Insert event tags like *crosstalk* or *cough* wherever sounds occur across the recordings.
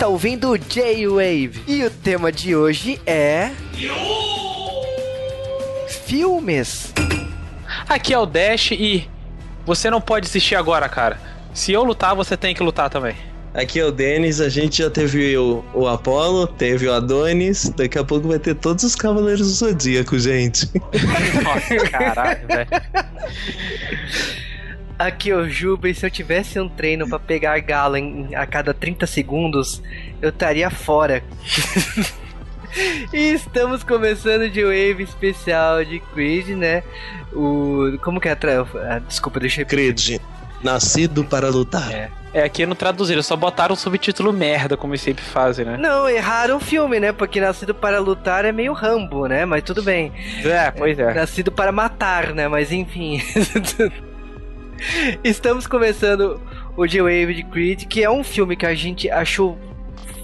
Está ouvindo o J-Wave e o tema de hoje é. Filmes. Aqui é o Dash e você não pode desistir agora, cara. Se eu lutar, você tem que lutar também. Aqui é o Denis, a gente já teve o, o Apollo, teve o Adonis, daqui a pouco vai ter todos os Cavaleiros do Zodíaco, gente. *laughs* Nossa, caralho, velho. Aqui é o Juba e se eu tivesse um treino pra pegar galo em- a cada 30 segundos, eu estaria fora. *laughs* e estamos começando de Wave especial de Creed, né? O. Como que é a. Tra... ah, Desculpa, deixa eu Creed, nascido para lutar. É. É, aqui não traduziram, só botaram o subtítulo merda, como eles sempre fazem, né? Não, erraram o filme, né? Porque Nascido para Lutar é meio Rambo, né? Mas tudo bem. É, pois é. Nascido para matar, né? Mas enfim. *laughs* Estamos começando o J-Wave de Creed, que é um filme que a gente achou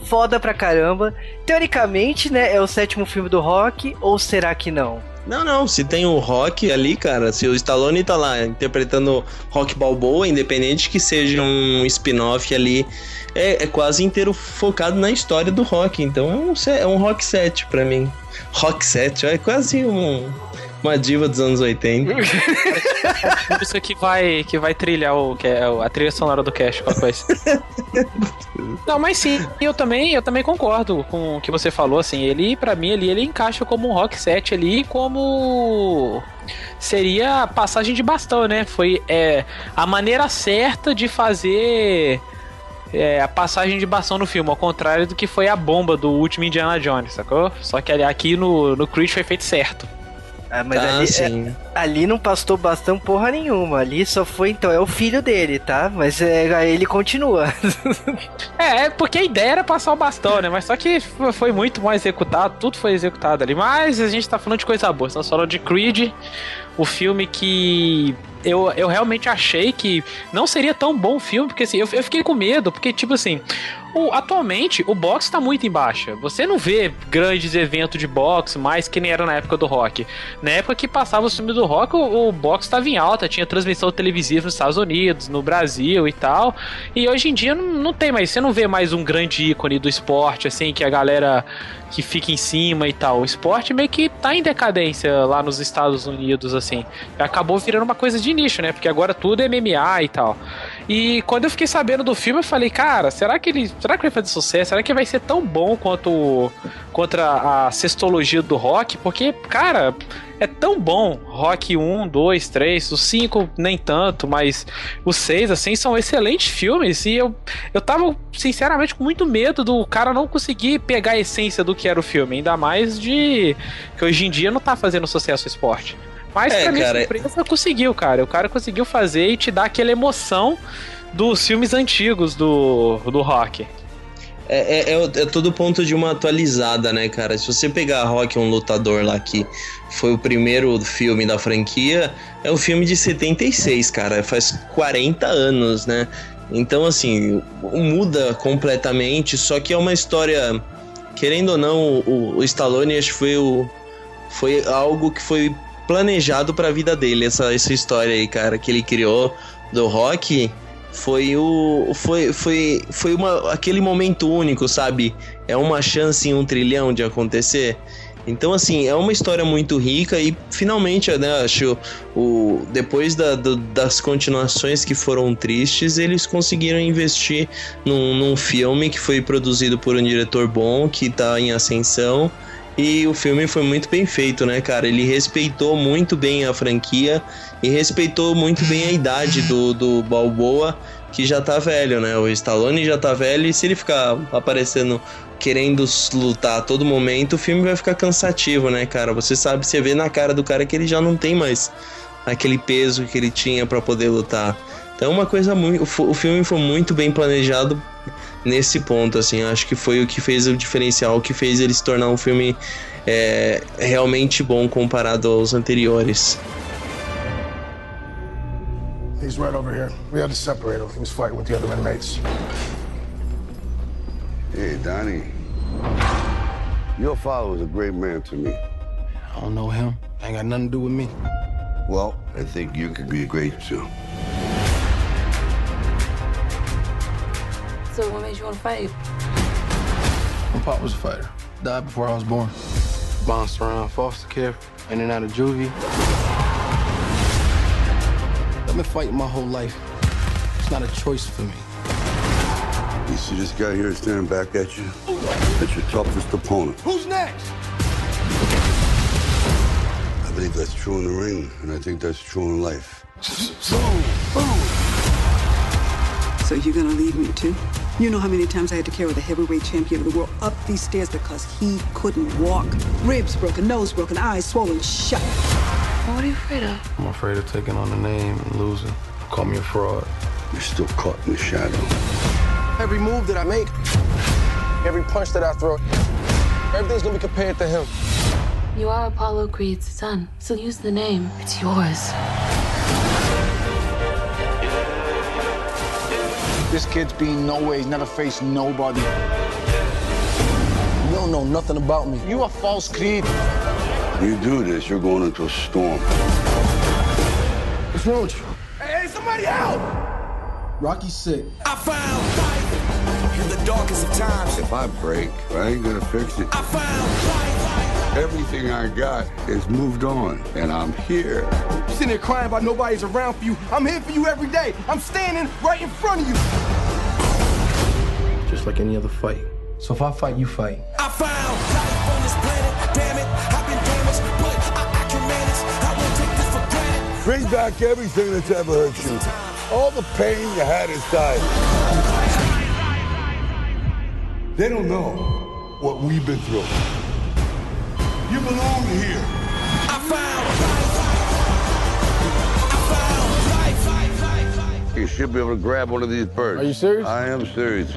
foda pra caramba. Teoricamente, né? É o sétimo filme do Rock, ou será que não? Não, não, se tem o Rock ali, cara, se o Stallone tá lá interpretando Rock Balboa, independente que seja um spin-off ali, é, é quase inteiro focado na história do Rock, então é um, é um Rock 7 pra mim. Rock 7, é quase um, uma diva dos anos 80. *laughs* Isso que vai, que vai trilhar o, que é a trilha sonora do Cash, qualquer coisa. *laughs* Não, mas sim, eu também, eu também concordo com o que você falou, assim, ele, pra mim, ele, ele encaixa como um rock set ali, como seria a passagem de bastão, né? Foi é, a maneira certa de fazer é, a passagem de bastão no filme, ao contrário do que foi a bomba do último Indiana Jones, sacou? Só que aqui no, no Creed foi feito certo. Ah, mas Tá, ali, é- sim. Ali não pastou bastão porra nenhuma. Ali só foi, então, é o filho dele, tá? Mas é, aí ele continua. *laughs* É, é porque a ideia era passar o bastão, né? Mas só que foi muito mal executado, tudo foi executado ali. Mas a gente tá falando de coisa boa. Estamos falando de Creed, o filme que eu, eu realmente achei que não seria tão bom o filme, porque assim, eu, eu fiquei com medo, porque tipo assim, o- atualmente o boxe tá muito em baixa. Você não vê grandes eventos de boxe mais que nem era na época do rock. Na época que passava o filme do rock, o, o boxe tava em alta, tinha transmissão televisiva nos Estados Unidos, no Brasil e tal. E hoje em dia não, não tem mais, você não vê mais um grande ícone do esporte, assim, que a galera que fica em cima e tal. O esporte meio que tá em decadência lá nos Estados Unidos, assim. Acabou virando uma coisa de nicho, né? Porque agora tudo é MMA e tal. E quando eu fiquei sabendo do filme, eu falei, cara, será que ele, será que vai fazer sucesso? Será que vai ser tão bom quanto contra a sextologia do rock? Porque, cara, é tão bom. Rock 1, 2, 3, os 5 nem tanto, mas os 6, assim, são excelentes filmes. E eu, eu tava, sinceramente, com muito medo do cara não conseguir pegar a essência do que era o filme. Ainda mais de que hoje em dia não tá fazendo sucesso o esporte. Mas É, pra minha cara, surpresa conseguiu, cara. O cara conseguiu fazer e te dar aquela emoção dos filmes antigos do, do rock. É, é, é, o- é todo ponto de uma atualizada, né, cara? Se você pegar Rock, um lutador lá que foi o primeiro filme da franquia, é um filme de 76, cara. Faz 40 anos, né? Então, assim, muda completamente, só que é uma história. Querendo ou não, o, o Stallone acho que foi, o, foi algo que foi planejado pra vida dele, essa, essa história aí, cara, que ele criou do rock foi o foi foi foi uma aquele momento único sabe? É uma chance em um trilhão de acontecer. Então assim é uma história muito rica e finalmente né acho o depois da, do- das continuações que foram tristes eles conseguiram investir num, num filme que foi produzido por um diretor bom que tá em ascensão e o filme foi muito bem feito, né, cara? Ele respeitou muito bem a franquia e respeitou muito bem a idade do, do Balboa, que já tá velho, né? O Stallone já tá velho e se ele ficar aparecendo querendo lutar a todo momento, o filme vai ficar cansativo, né, cara? Você sabe, você vê na cara do cara que ele já não tem mais aquele peso que ele tinha pra poder lutar. Então, uma coisa muito. O filme foi muito bem planejado *laughs* nesse ponto, assim. Acho que foi o que fez o diferencial, o que fez ele se tornar um filme é, realmente bom comparado aos anteriores. He's right over here. We had to separate him. He was fighting with the other inmates. Hey, Donnie. Your father was a great man to me. I don't know him. Ain't got nothing to do with me. Well, I think you could be great too. So what made you want to fight? My pop was a fighter. Died before I was born. Bounced around foster care, in and out of juvie. I've been fighting my whole life. It's not a choice for me. You see this guy here staring back at you? That's your toughest opponent. Who's next? I believe that's true in the ring, and I think that's true in life. *laughs* So you're gonna leave me too? You know how many times I had to carry the heavyweight champion of the world up these stairs because he couldn't walk. Ribs broken, nose broken, eyes swollen shut. What are you afraid of? I'm afraid of taking on the name and losing. Call me a fraud. You're still caught in the shadow. Every move that I make, every punch that I throw, everything's gonna be compared to him. You are Apollo Creed's son, so use the name. It's yours. This kid's been nowhere. He's never faced nobody. You don't know nothing about me. You a false creed. You do this, you're going into a storm. What's wrong with you? Hey, hey, somebody help! Rocky's sick. I found life in the darkest of times. If I break, I ain't gonna fix it. I found life. Everything I got is moved on, and I'm here. You sitting there crying about nobody's around for you. I'm here for you every day. I'm standing right in front of you. Just like any other fight. So if I fight, you fight. I found life on this planet. Damn it, I've been damaged, but I, I can manage. I won't take this for granted. Bring back everything that's ever hurt you. All the pain you had inside. They don't know what we've been through. You belong here. I found. I found. You should be able to grab one of these birds. Are you serious? I am serious.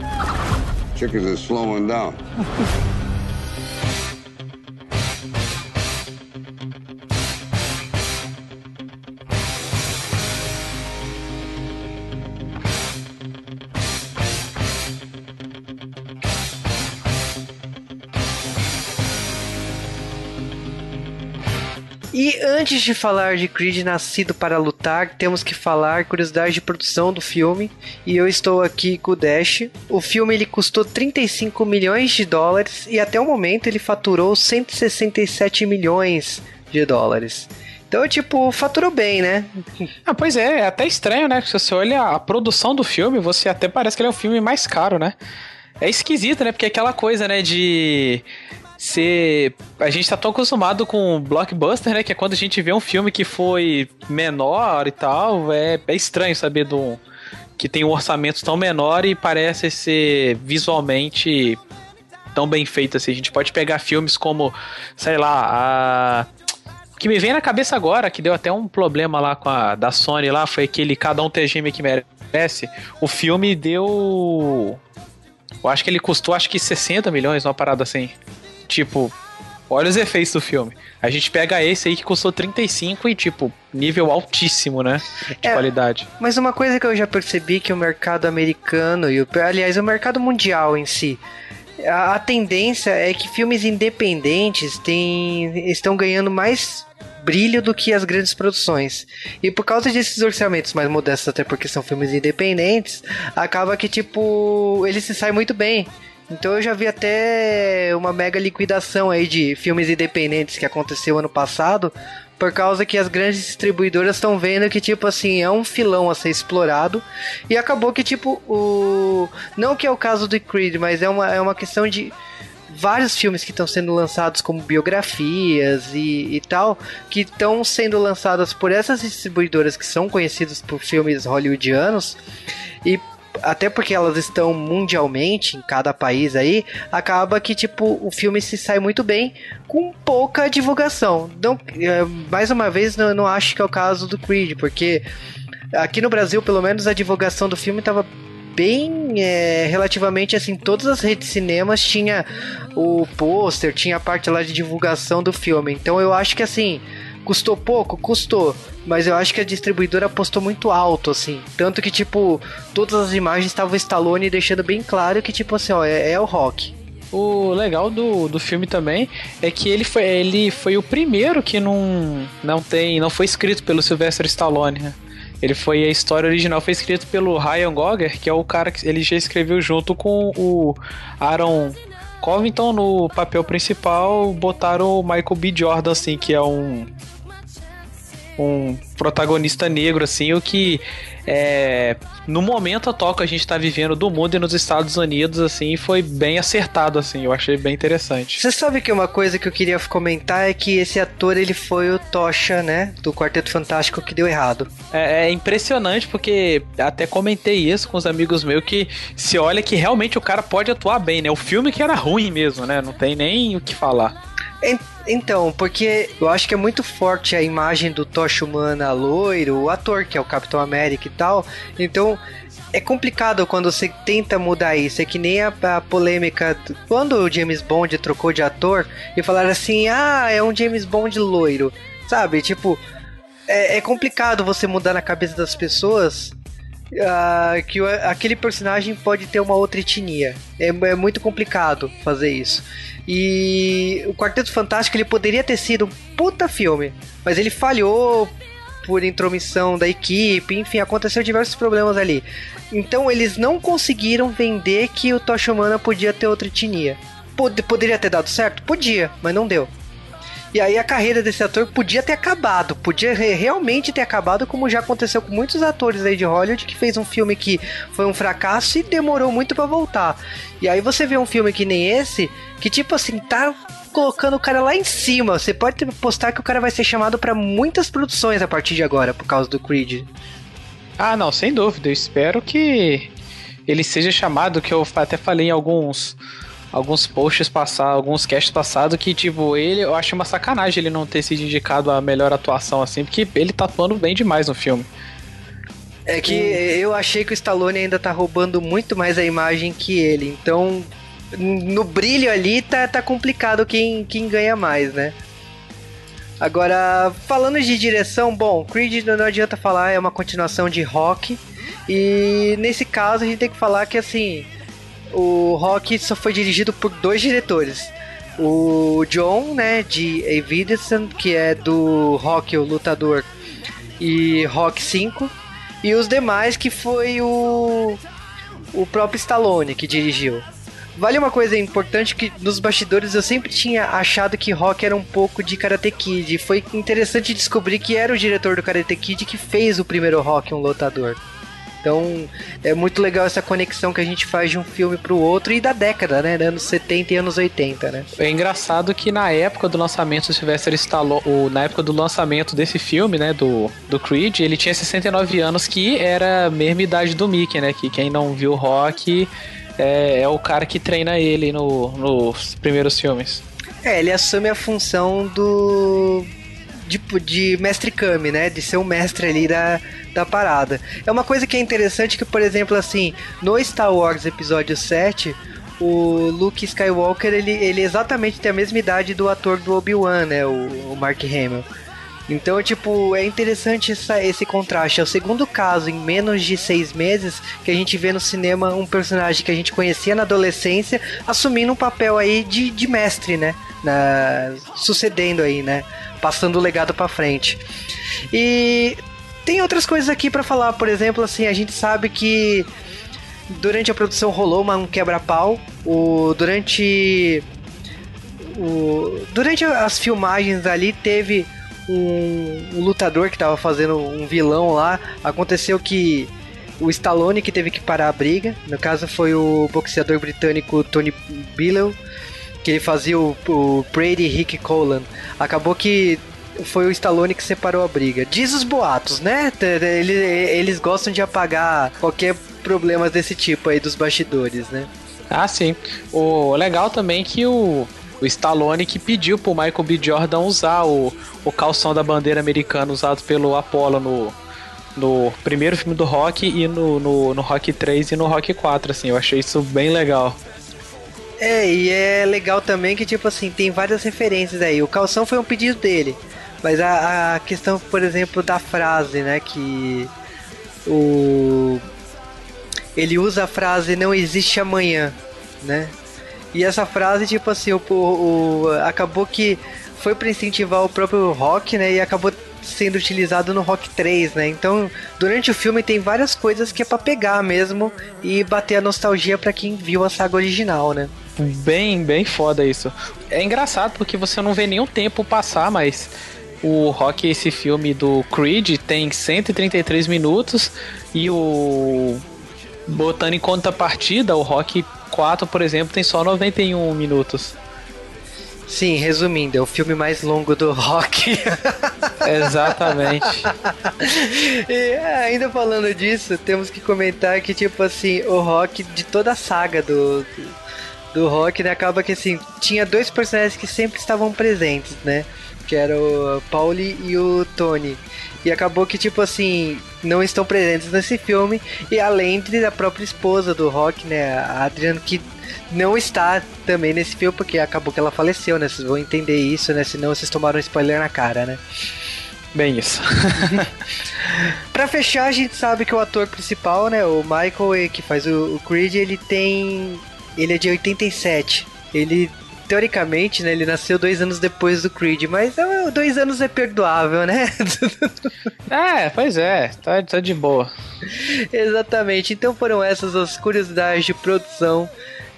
Chickens are slowing down. *laughs* antes de falar de Creed Nascido para Lutar, temos que falar curiosidade de produção do filme. E eu estou aqui com o Dash. O filme ele custou 35 milhões de dólares e até o momento ele faturou 167 milhões de dólares. Então, tipo, faturou bem, né? *laughs* Ah, pois é, é até estranho, né? Se você olha a produção do filme, você até parece que ele é um filme mais caro, né? É esquisito, né? Porque é aquela coisa, né, de ser. A gente tá tão acostumado com blockbuster, né? Que é quando a gente vê um filme que foi menor e tal. É, é estranho saber do. Que tem um orçamento tão menor e parece ser visualmente tão bem feito assim. A gente pode pegar filmes como, sei lá, a. Que me vem na cabeça agora, que deu até um problema lá com a da Sony lá, foi aquele Cada um TGM que merece. O filme deu. Eu acho que ele custou acho que 60 milhões, uma parada assim. Tipo, olha os efeitos do filme. A gente pega esse aí que custou 35 e, tipo, nível altíssimo, né? De É. qualidade. Mas uma coisa que eu já percebi que o mercado americano e o, aliás, o mercado mundial em si, a, a tendência é que filmes independentes têm, estão ganhando mais brilho do que as grandes produções. E por causa desses orçamentos mais modestos, até porque são filmes independentes, acaba que tipo, eles se saem muito bem. Então eu já vi até uma mega liquidação aí de filmes independentes que aconteceu ano passado, por causa que as grandes distribuidoras estão vendo que, tipo assim, é um filão a ser explorado. E acabou que, tipo, o. Não que é o caso do Creed, mas é uma, é uma questão de vários filmes que estão sendo lançados como biografias e, e tal, que estão sendo lançadas por essas distribuidoras que são conhecidas por filmes hollywoodianos e até porque elas estão mundialmente em cada país aí, acaba que tipo o filme se sai muito bem com pouca divulgação. Não, é, mais uma vez, não, não acho que é o caso do Creed, porque aqui no Brasil, pelo menos, a divulgação do filme estava bem é, relativamente assim, todas as redes de cinemas tinha o pôster, tinha a parte lá de divulgação do filme. Então eu acho que assim, custou pouco, custou, mas eu acho que a distribuidora apostou muito alto assim, tanto que tipo, todas as imagens estavam Stallone deixando bem claro que tipo assim, ó, é, é o Rock. O legal do, do filme também é que ele foi, ele foi o primeiro que não, não tem, não foi escrito pelo Sylvester Stallone, né? Ele foi a história original foi escrito pelo Ryan Gogger, que é o cara que ele já escreveu junto com o Aaron Covington no papel principal, botaram o Michael B. Jordan assim, que é um um protagonista negro assim, o que é, no momento atual que a gente tá vivendo do mundo e nos Estados Unidos, assim, foi bem acertado, assim, eu achei bem interessante. Você sabe que uma coisa que eu queria comentar é que esse ator, ele foi o Tocha, né, do Quarteto Fantástico que deu errado. É, é impressionante porque até comentei isso com os amigos meus que se olha que realmente o cara pode atuar bem, né? O filme que era ruim mesmo, né? Não tem nem o que falar. Então, porque eu acho que é muito forte a imagem do Tocha Humana loiro, o ator que é o Capitão América e tal. Então, é complicado quando você tenta mudar isso. É que nem a, a, polêmica quando o James Bond trocou de ator e falaram assim: ah, é um James Bond loiro. Sabe? Tipo, é, é complicado você mudar na cabeça das pessoas uh, que aquele personagem pode ter uma outra etnia. É, é, muito complicado fazer isso. E o Quarteto Fantástico ele poderia ter sido um puta filme, mas ele falhou por intromissão da equipe, enfim, aconteceu diversos problemas ali. Então eles não conseguiram vender que o Tocha Humana podia ter outra etnia. Pod poderia ter dado certo? Podia, mas não deu. E aí a carreira desse ator podia ter acabado, podia realmente ter acabado, como já aconteceu com muitos atores aí de Hollywood que fez um filme que foi um fracasso e demorou muito para voltar. E aí você vê um filme que nem esse, que tipo assim, tá colocando o cara lá em cima. Você pode postar que o cara vai ser chamado para muitas produções a partir de agora por causa do Creed. Ah, não, sem dúvida. Eu espero que ele seja chamado, que eu até falei em alguns alguns posts passados, alguns casts passados que, tipo, ele, eu acho uma sacanagem ele não ter sido indicado a melhor atuação, assim, porque ele tá atuando bem demais no filme. É que eu achei que o Stallone ainda tá roubando muito mais a imagem que ele, então no brilho ali tá, tá complicado quem, quem ganha mais, né? Agora, falando de direção, bom, Creed não adianta falar, é uma continuação de Rock. E nesse caso a gente tem que falar que assim, o Rock só foi dirigido por dois diretores. O John, né, de Evidence, que é do Rock, o Lutador, e Rock 5. E os demais, que foi o, o próprio Stallone que dirigiu. Vale uma coisa importante que nos bastidores eu sempre tinha achado que Rock era um pouco de Karate Kid. Foi interessante descobrir que era o diretor do Karate Kid que fez o primeiro Rock, um lutador. Então é muito legal essa conexão que a gente faz de um filme pro outro e da década, né? Anos 70 e anos 80, né? É engraçado que na época do lançamento do Sylvester Stallone, na época do lançamento desse filme, né, do, do Creed, ele tinha 69 anos, que era a mesma idade do Mickey, né? Que quem não viu Rock é, é o cara que treina ele no, nos primeiros filmes. É, ele assume a função do de, de mestre Kami, né? De ser o mestre ali da, da parada. É uma coisa que é interessante que, por exemplo, assim, no Star Wars Episódio 7, o Luke Skywalker, ele, ele exatamente tem a mesma idade do ator do Obi-Wan, né? O, o Mark Hamill. Então, tipo, é interessante essa, esse contraste. É o segundo caso em menos de seis meses que a gente vê no cinema um personagem que a gente conhecia na adolescência assumindo um papel aí de, de mestre, né? Na, sucedendo aí, né? Passando o legado para frente. E tem outras coisas aqui para falar, por exemplo, assim, a gente sabe que durante a produção rolou uma, um quebra-pau. O, durante o, durante as filmagens ali teve um, um lutador que estava fazendo um vilão lá. Aconteceu que o Stallone que teve que parar a briga. No caso foi o boxeador britânico Tony Billow, que ele fazia o, o Brady Rick Colan. Acabou que foi o Stallone que separou a briga. Diz os boatos, né? Eles, eles gostam de apagar qualquer problema desse tipo aí dos bastidores, né? Ah, sim. O legal também é que o, o Stallone que pediu pro Michael B. Jordan usar o, o calção da bandeira americana usado pelo Apollo no, no primeiro filme do Rock e no, no, no Rock 3 e no Rock 4, assim. Eu achei isso bem legal. É, e é legal também que, tipo assim, tem várias referências aí. O calção foi um pedido dele. Mas a, a questão, por exemplo, da frase, né? Que o. Ele usa a frase não existe amanhã, né? E essa frase, tipo assim, o, o, acabou que foi para incentivar o próprio rock, né? E acabou sendo utilizado no Rock 3, né? Então, durante o filme tem várias coisas que é pra pegar mesmo e bater a nostalgia pra quem viu a saga original, né? Bem, bem foda isso. É engraçado porque você não vê nenhum tempo passar, mas o Rock, esse filme do Creed, tem 133 minutos e o. Botando em contrapartida, o Rock 4, por exemplo, tem só 91 minutos. Sim, resumindo, é o filme mais longo do rock. *laughs* Exatamente. e ainda falando disso, temos que comentar que, tipo assim, o rock de toda a saga do, do rock, né? Acaba que assim, tinha dois personagens que sempre estavam presentes, né? Que era o Pauli e o Tony. E acabou que, tipo assim, não estão presentes nesse filme. E além da própria esposa do Rock, né? A Adriana, que não está também nesse filme, porque acabou que ela faleceu, né? Vocês vão entender isso, né? Senão vocês tomaram um spoiler na cara, né? Bem isso. *laughs* pra fechar, a gente sabe que o ator principal, né? O Michael, que faz o, o Creed, ele tem. Ele é de 87. Ele teoricamente, né, ele nasceu dois anos depois do Creed, mas é, dois anos é perdoável, né? *laughs* é, pois é, tá, tá de boa. Exatamente, então foram essas as curiosidades de produção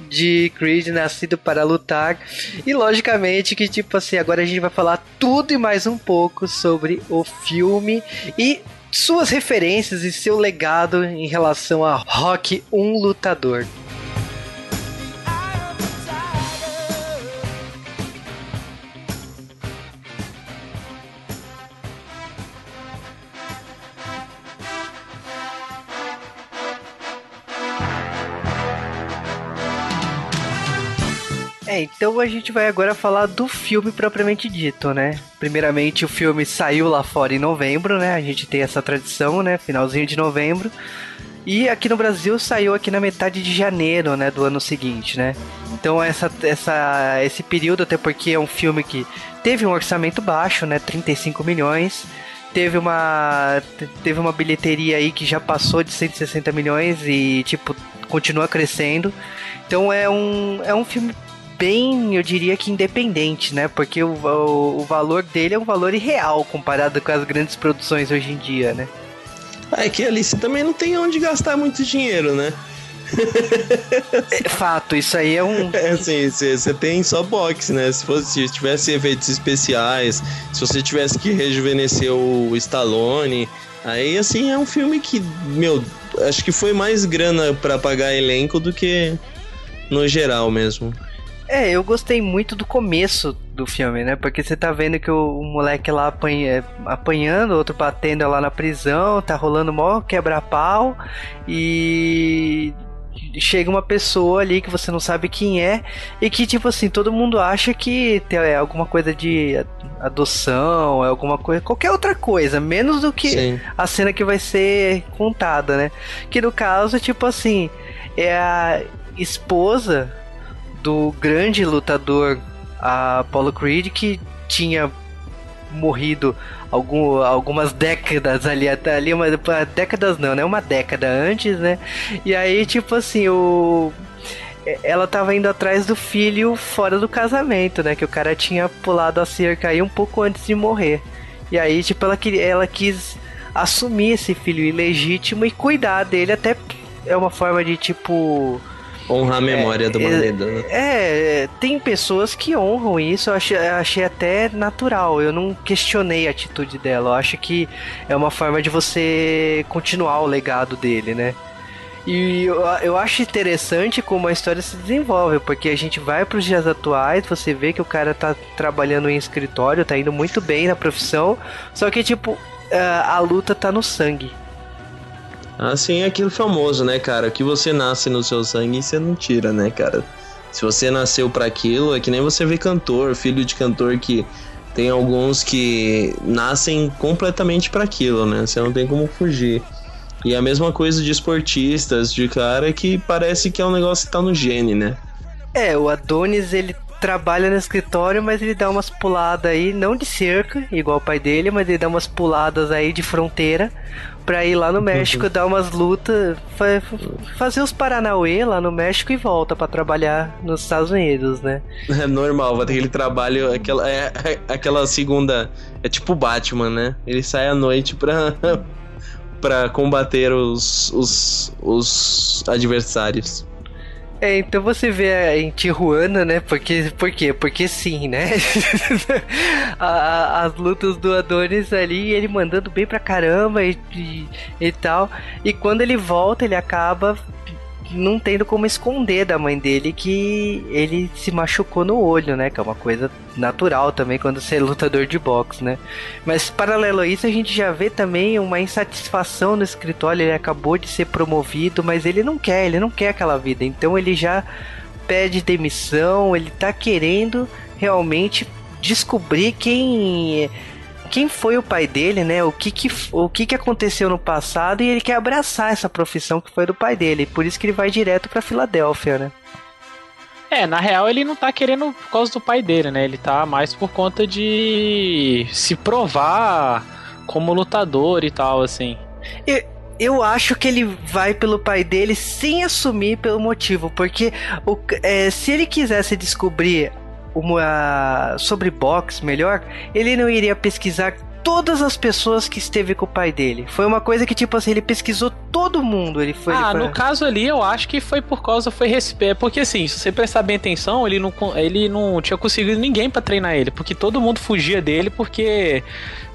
de Creed nascido para lutar. E logicamente que tipo assim, agora a gente vai falar tudo e mais um pouco sobre o filme e suas referências e seu legado em relação a Rock um lutador. É, então a gente vai agora falar do filme propriamente dito, né? Primeiramente, o filme saiu lá fora em novembro, né? A gente tem essa tradição, né? Finalzinho de novembro. E aqui no Brasil saiu aqui na metade de janeiro, né, do ano seguinte, né? Então essa, essa, esse período, até porque é um filme que teve um orçamento baixo, né, 35 milhões, teve uma teve uma bilheteria aí que já passou de 160 milhões e tipo continua crescendo. Então é um é um filme bem, eu diria que independente, né? Porque o, o, o valor dele é um valor irreal comparado com as grandes produções hoje em dia, né? É que ali você também não tem onde gastar muito dinheiro, né? é, fato, isso aí é um. *laughs* É assim, você tem só box, né? Se fosse se tivesse efeitos especiais, se você tivesse que rejuvenescer o Stallone, aí assim é um filme que, meu, acho que foi mais grana para pagar elenco do que no geral mesmo. É, eu gostei muito do começo do filme, né? Porque você tá vendo que o, o moleque lá apanha, apanhando, outro batendo lá na prisão, tá rolando mó quebra-pau e chega uma pessoa ali que você não sabe quem é e que tipo assim todo mundo acha que é alguma coisa de adoção é alguma coisa qualquer outra coisa menos do que Sim. a cena que vai ser contada né que no caso tipo assim é a esposa do grande lutador Apollo Creed que tinha morrido algum, algumas décadas ali, até ali, uma, décadas não, né? Uma década antes, né? E aí, tipo assim, o. Ela tava indo atrás do filho fora do casamento, né? Que o cara tinha pulado a cerca aí um pouco antes de morrer. E aí, tipo, ela, ela quis assumir esse filho ilegítimo e cuidar dele até é uma forma de tipo Honrar a memória é, do marido. Né? É, tem pessoas que honram isso, eu achei, achei até natural. Eu não questionei a atitude dela. Eu acho que é uma forma de você continuar o legado dele, né? E eu, eu acho interessante como a história se desenvolve, porque a gente vai para os dias atuais, você vê que o cara tá trabalhando em escritório, tá indo muito bem na profissão, só que, tipo, a, a luta tá no sangue. Assim é aquilo famoso, né, cara? Que você nasce no seu sangue e você não tira, né, cara? Se você nasceu para aquilo, é que nem você vê cantor, filho de cantor que tem alguns que nascem completamente para aquilo, né? Você não tem como fugir. E a mesma coisa de esportistas, de cara que parece que é um negócio que tá no gene, né? É, o Adonis, ele trabalha no escritório, mas ele dá umas puladas aí, não de cerca, igual o pai dele, mas ele dá umas puladas aí de fronteira pra ir lá no *laughs* México dar umas lutas, fa fazer os Paranauê lá no México e volta pra trabalhar nos Estados Unidos, né? É normal, vai ter aquele trabalho, aquela, é, é- aquela segunda. É tipo o Batman, né? Ele sai à noite pra, *laughs* pra combater os, os, os adversários. É, então você vê em Tijuana, né? Porque, por quê? Porque sim, né? *laughs* A- a- as lutas do Adonis ali, ele mandando bem pra caramba e, e, e tal. E quando ele volta, ele acaba não tendo como esconder da mãe dele que ele se machucou no olho, né? Que é uma coisa natural também quando você é lutador de boxe, né? Mas paralelo a isso, a gente já vê também uma insatisfação no escritório. Ele acabou de ser promovido, mas ele não quer, ele não quer aquela vida. Então ele já pede demissão, ele tá querendo realmente descobrir quem quem foi o pai dele, né? O que que, o que que aconteceu no passado e ele quer abraçar essa profissão que foi do pai dele. Por isso que ele vai direto pra Filadélfia, né? É, na real ele não tá querendo por causa do pai dele, né? Ele tá mais por conta de se provar como lutador e tal, assim. Eu, eu acho que ele vai pelo pai dele sem assumir pelo motivo, porque o, é, se ele quisesse descobrir uma, sobre boxe melhor, ele não iria pesquisar todas as pessoas que esteve com o pai dele. Foi uma coisa que, tipo assim, ele pesquisou todo mundo. Ele foi. ah, ele foi- no caso ali eu acho que foi por causa, foi respeito. Porque assim, se você prestar bem atenção, ele não, ele não tinha conseguido ninguém pra treinar ele. Porque todo mundo fugia dele porque.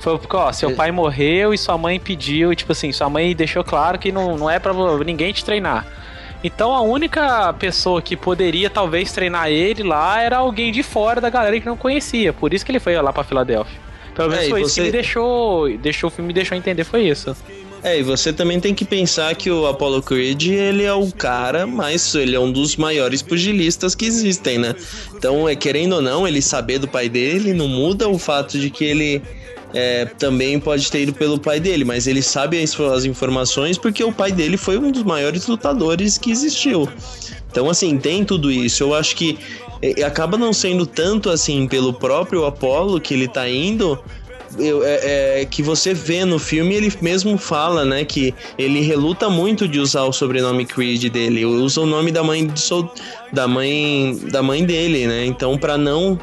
Foi porque, ó, seu pai morreu e sua mãe pediu. E tipo assim, sua mãe deixou claro que não, não é pra ninguém te treinar. Então a única pessoa que poderia talvez treinar ele lá era alguém de fora da galera que não conhecia. Por isso que ele foi lá pra Filadélfia. Pelo menos É, foi isso você- que me deixou. Deixou o filme me deixou entender, foi isso. É, e você também tem que pensar que o Apollo Creed, ele é o cara, mas ele é um dos maiores pugilistas que existem, né? Então, é querendo ou não, ele saber do pai dele não muda o fato de que ele é, também pode ter ido pelo pai dele, mas ele sabe as, informações porque o pai dele foi um dos maiores lutadores que existiu. Então, assim, tem tudo isso. Eu acho que é, acaba não sendo tanto assim pelo próprio Apollo que ele tá indo, eu- é, é, que você vê no filme, ele mesmo fala, né, que ele reluta muito de usar o sobrenome Creed dele, usa o nome da mãe da mãe da mãe dele, né? Então para não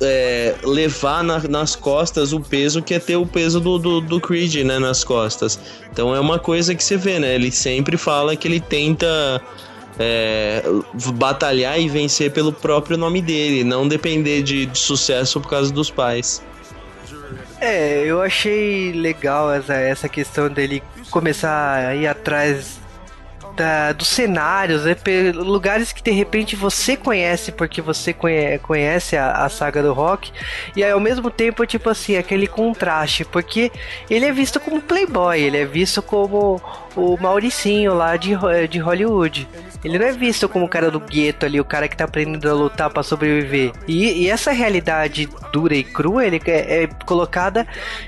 é, levar na- nas costas o peso que é ter o peso do, do, do Creed, né, nas costas. Então é uma coisa que você vê, né? Ele sempre fala que ele tenta é, batalhar e vencer pelo próprio nome dele, não depender de, de sucesso por causa dos pais. É, eu achei legal essa, essa questão dele começar a ir atrás da, dos cenários, né? lugares que de repente você conhece porque você conhe- conhece a, a saga do rock, e aí ao mesmo tempo, tipo assim, aquele contraste, porque ele é visto como playboy, ele é visto como o Mauricinho lá de, Ho- de Hollywood. Ele não é visto como o cara do gueto ali, o cara que tá aprendendo a lutar pra sobreviver. E, e essa realidade dura e crua, ele é, é colocada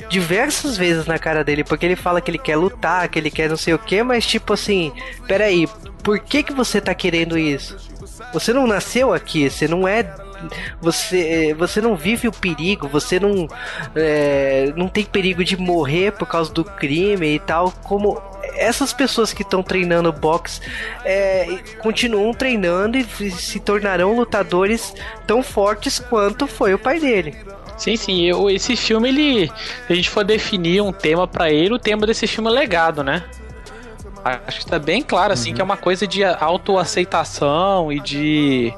diversas vezes na cara dele, porque ele fala que ele quer lutar, que ele quer não sei o que, mas tipo assim, peraí, por que que você tá querendo isso? Você não nasceu aqui, você não é você você não vive o perigo, você não é, não tem perigo de morrer por causa do crime e tal, como essas pessoas que estão treinando boxe é, continuam treinando e se tornarão lutadores tão fortes quanto foi o pai dele. Sim, sim. Eu, esse filme, ele. Se a gente for definir um tema pra ele, o tema desse filme é legado, né? Acho que tá bem claro, assim, que é uma coisa de autoaceitação e de.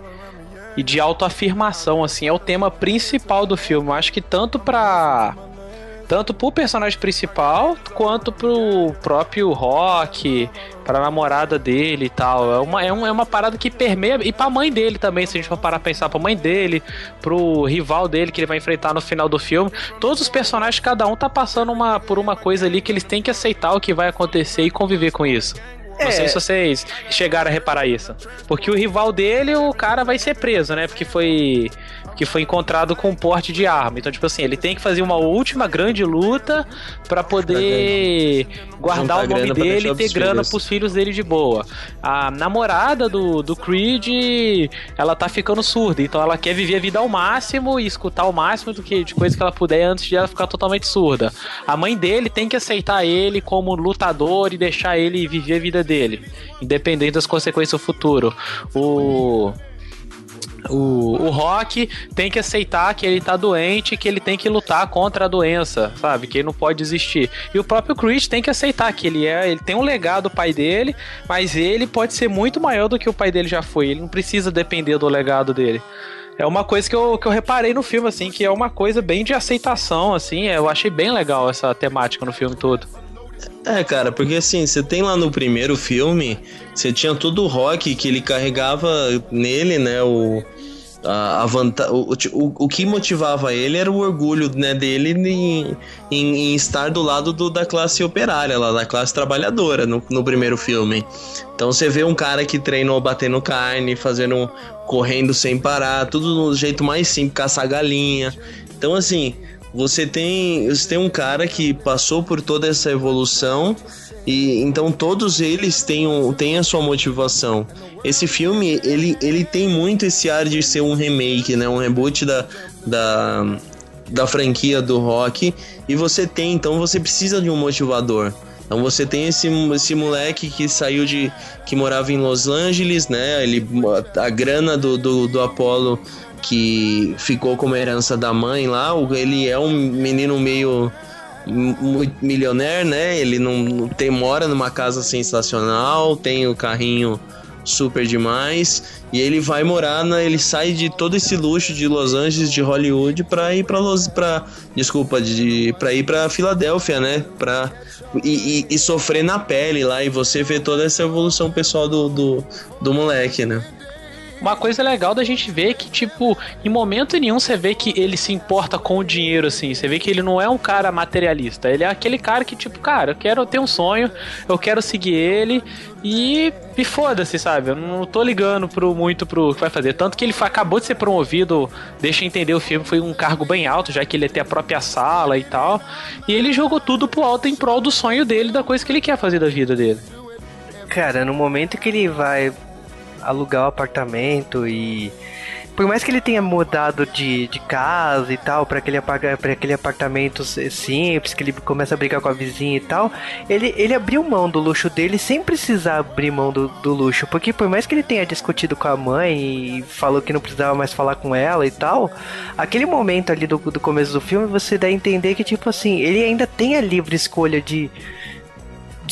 E de autoafirmação, assim, é o tema principal do filme. Eu acho que tanto pra. Tanto pro personagem principal, quanto pro próprio Rock, pra namorada dele e tal. É uma, é, um, é uma parada que permeia. E pra mãe dele também, se a gente for parar pra pensar pra mãe dele, pro rival dele que ele vai enfrentar no final do filme. Todos os personagens, cada um tá passando uma, por uma coisa ali que eles têm que aceitar o que vai acontecer e conviver com isso. Não É. sei se vocês chegaram a reparar isso. Porque o rival dele, o cara vai ser preso, né? Porque foi que foi encontrado com porte de arma. Então, tipo assim, ele tem que fazer uma última grande luta pra poder guardar o nome dele e ter grana pros filhos dele de boa. A namorada do, do Creed, ela tá ficando surda, então ela quer viver a vida ao máximo e escutar o máximo do que de coisa que ela puder antes de ela ficar totalmente surda. A mãe dele tem que aceitar ele como lutador e deixar ele viver a vida dele, independente das consequências do futuro. O o, o Rock tem que aceitar que ele tá doente, que ele tem que lutar contra a doença, sabe? Que ele não pode desistir. E o próprio Creed tem que aceitar que ele é, ele tem um legado do pai dele, mas ele pode ser muito maior do que o pai dele já foi. Ele não precisa depender do legado dele. É uma coisa que eu, que eu reparei no filme, assim, que é uma coisa bem de aceitação, assim. Eu achei bem legal essa temática no filme todo. É, cara, porque assim, você tem lá no primeiro filme, você tinha todo o rock que ele carregava nele, né? O, a, a vanta, o, o, o que motivava ele era o orgulho né, dele em, em, em estar do lado do, da classe operária, lá, da classe trabalhadora no, no primeiro filme. Então você vê um cara que treinou batendo carne, fazendo correndo sem parar, tudo do jeito mais simples, caçar galinha. Então assim, você tem, você tem um cara que passou por toda essa evolução e então todos eles têm, um, têm a sua motivação. Esse filme, ele, ele tem muito esse ar de ser um remake, né? Um reboot da, da, da franquia do rock. E você tem, então você precisa de um motivador. Então você tem esse, esse moleque que saiu de. que morava em Los Angeles, né? Ele, a grana do, do, do Apollo que ficou como herança da mãe lá. Ele é um menino meio milionaire, né? Ele não tem mora numa casa sensacional, tem o carrinho super demais e ele vai morar na ele sai de todo esse luxo de Los Angeles de Hollywood para ir para Los para desculpa de para ir para Filadélfia, né? Para e, e- e sofrer na pele lá e você vê toda essa evolução pessoal do, do, do moleque, né? Uma coisa legal da gente ver é que, tipo, em momento nenhum você vê que ele se importa com o dinheiro, assim. Você vê que ele não é um cara materialista. Ele é aquele cara que, tipo, cara, eu quero ter um sonho, eu quero seguir ele e me foda-se, sabe? Eu não tô ligando pro, muito pro que vai fazer. Tanto que ele fa- acabou de ser promovido, deixa eu entender, o filme foi um cargo bem alto, já que ele ia ter a própria sala e tal. E ele jogou tudo pro alto em prol do sonho dele, da coisa que ele quer fazer da vida dele. Cara, no momento que ele vai alugar o apartamento e. Por mais que ele tenha mudado de, de casa e tal, para aquele, aquele apartamento simples, que ele começa a brigar com a vizinha e tal, ele, ele abriu mão do luxo dele sem precisar abrir mão do, do luxo. Porque por mais que ele tenha discutido com a mãe e falou que não precisava mais falar com ela e tal, aquele momento ali do, do começo do filme você dá a entender que, tipo assim, ele ainda tem a livre escolha de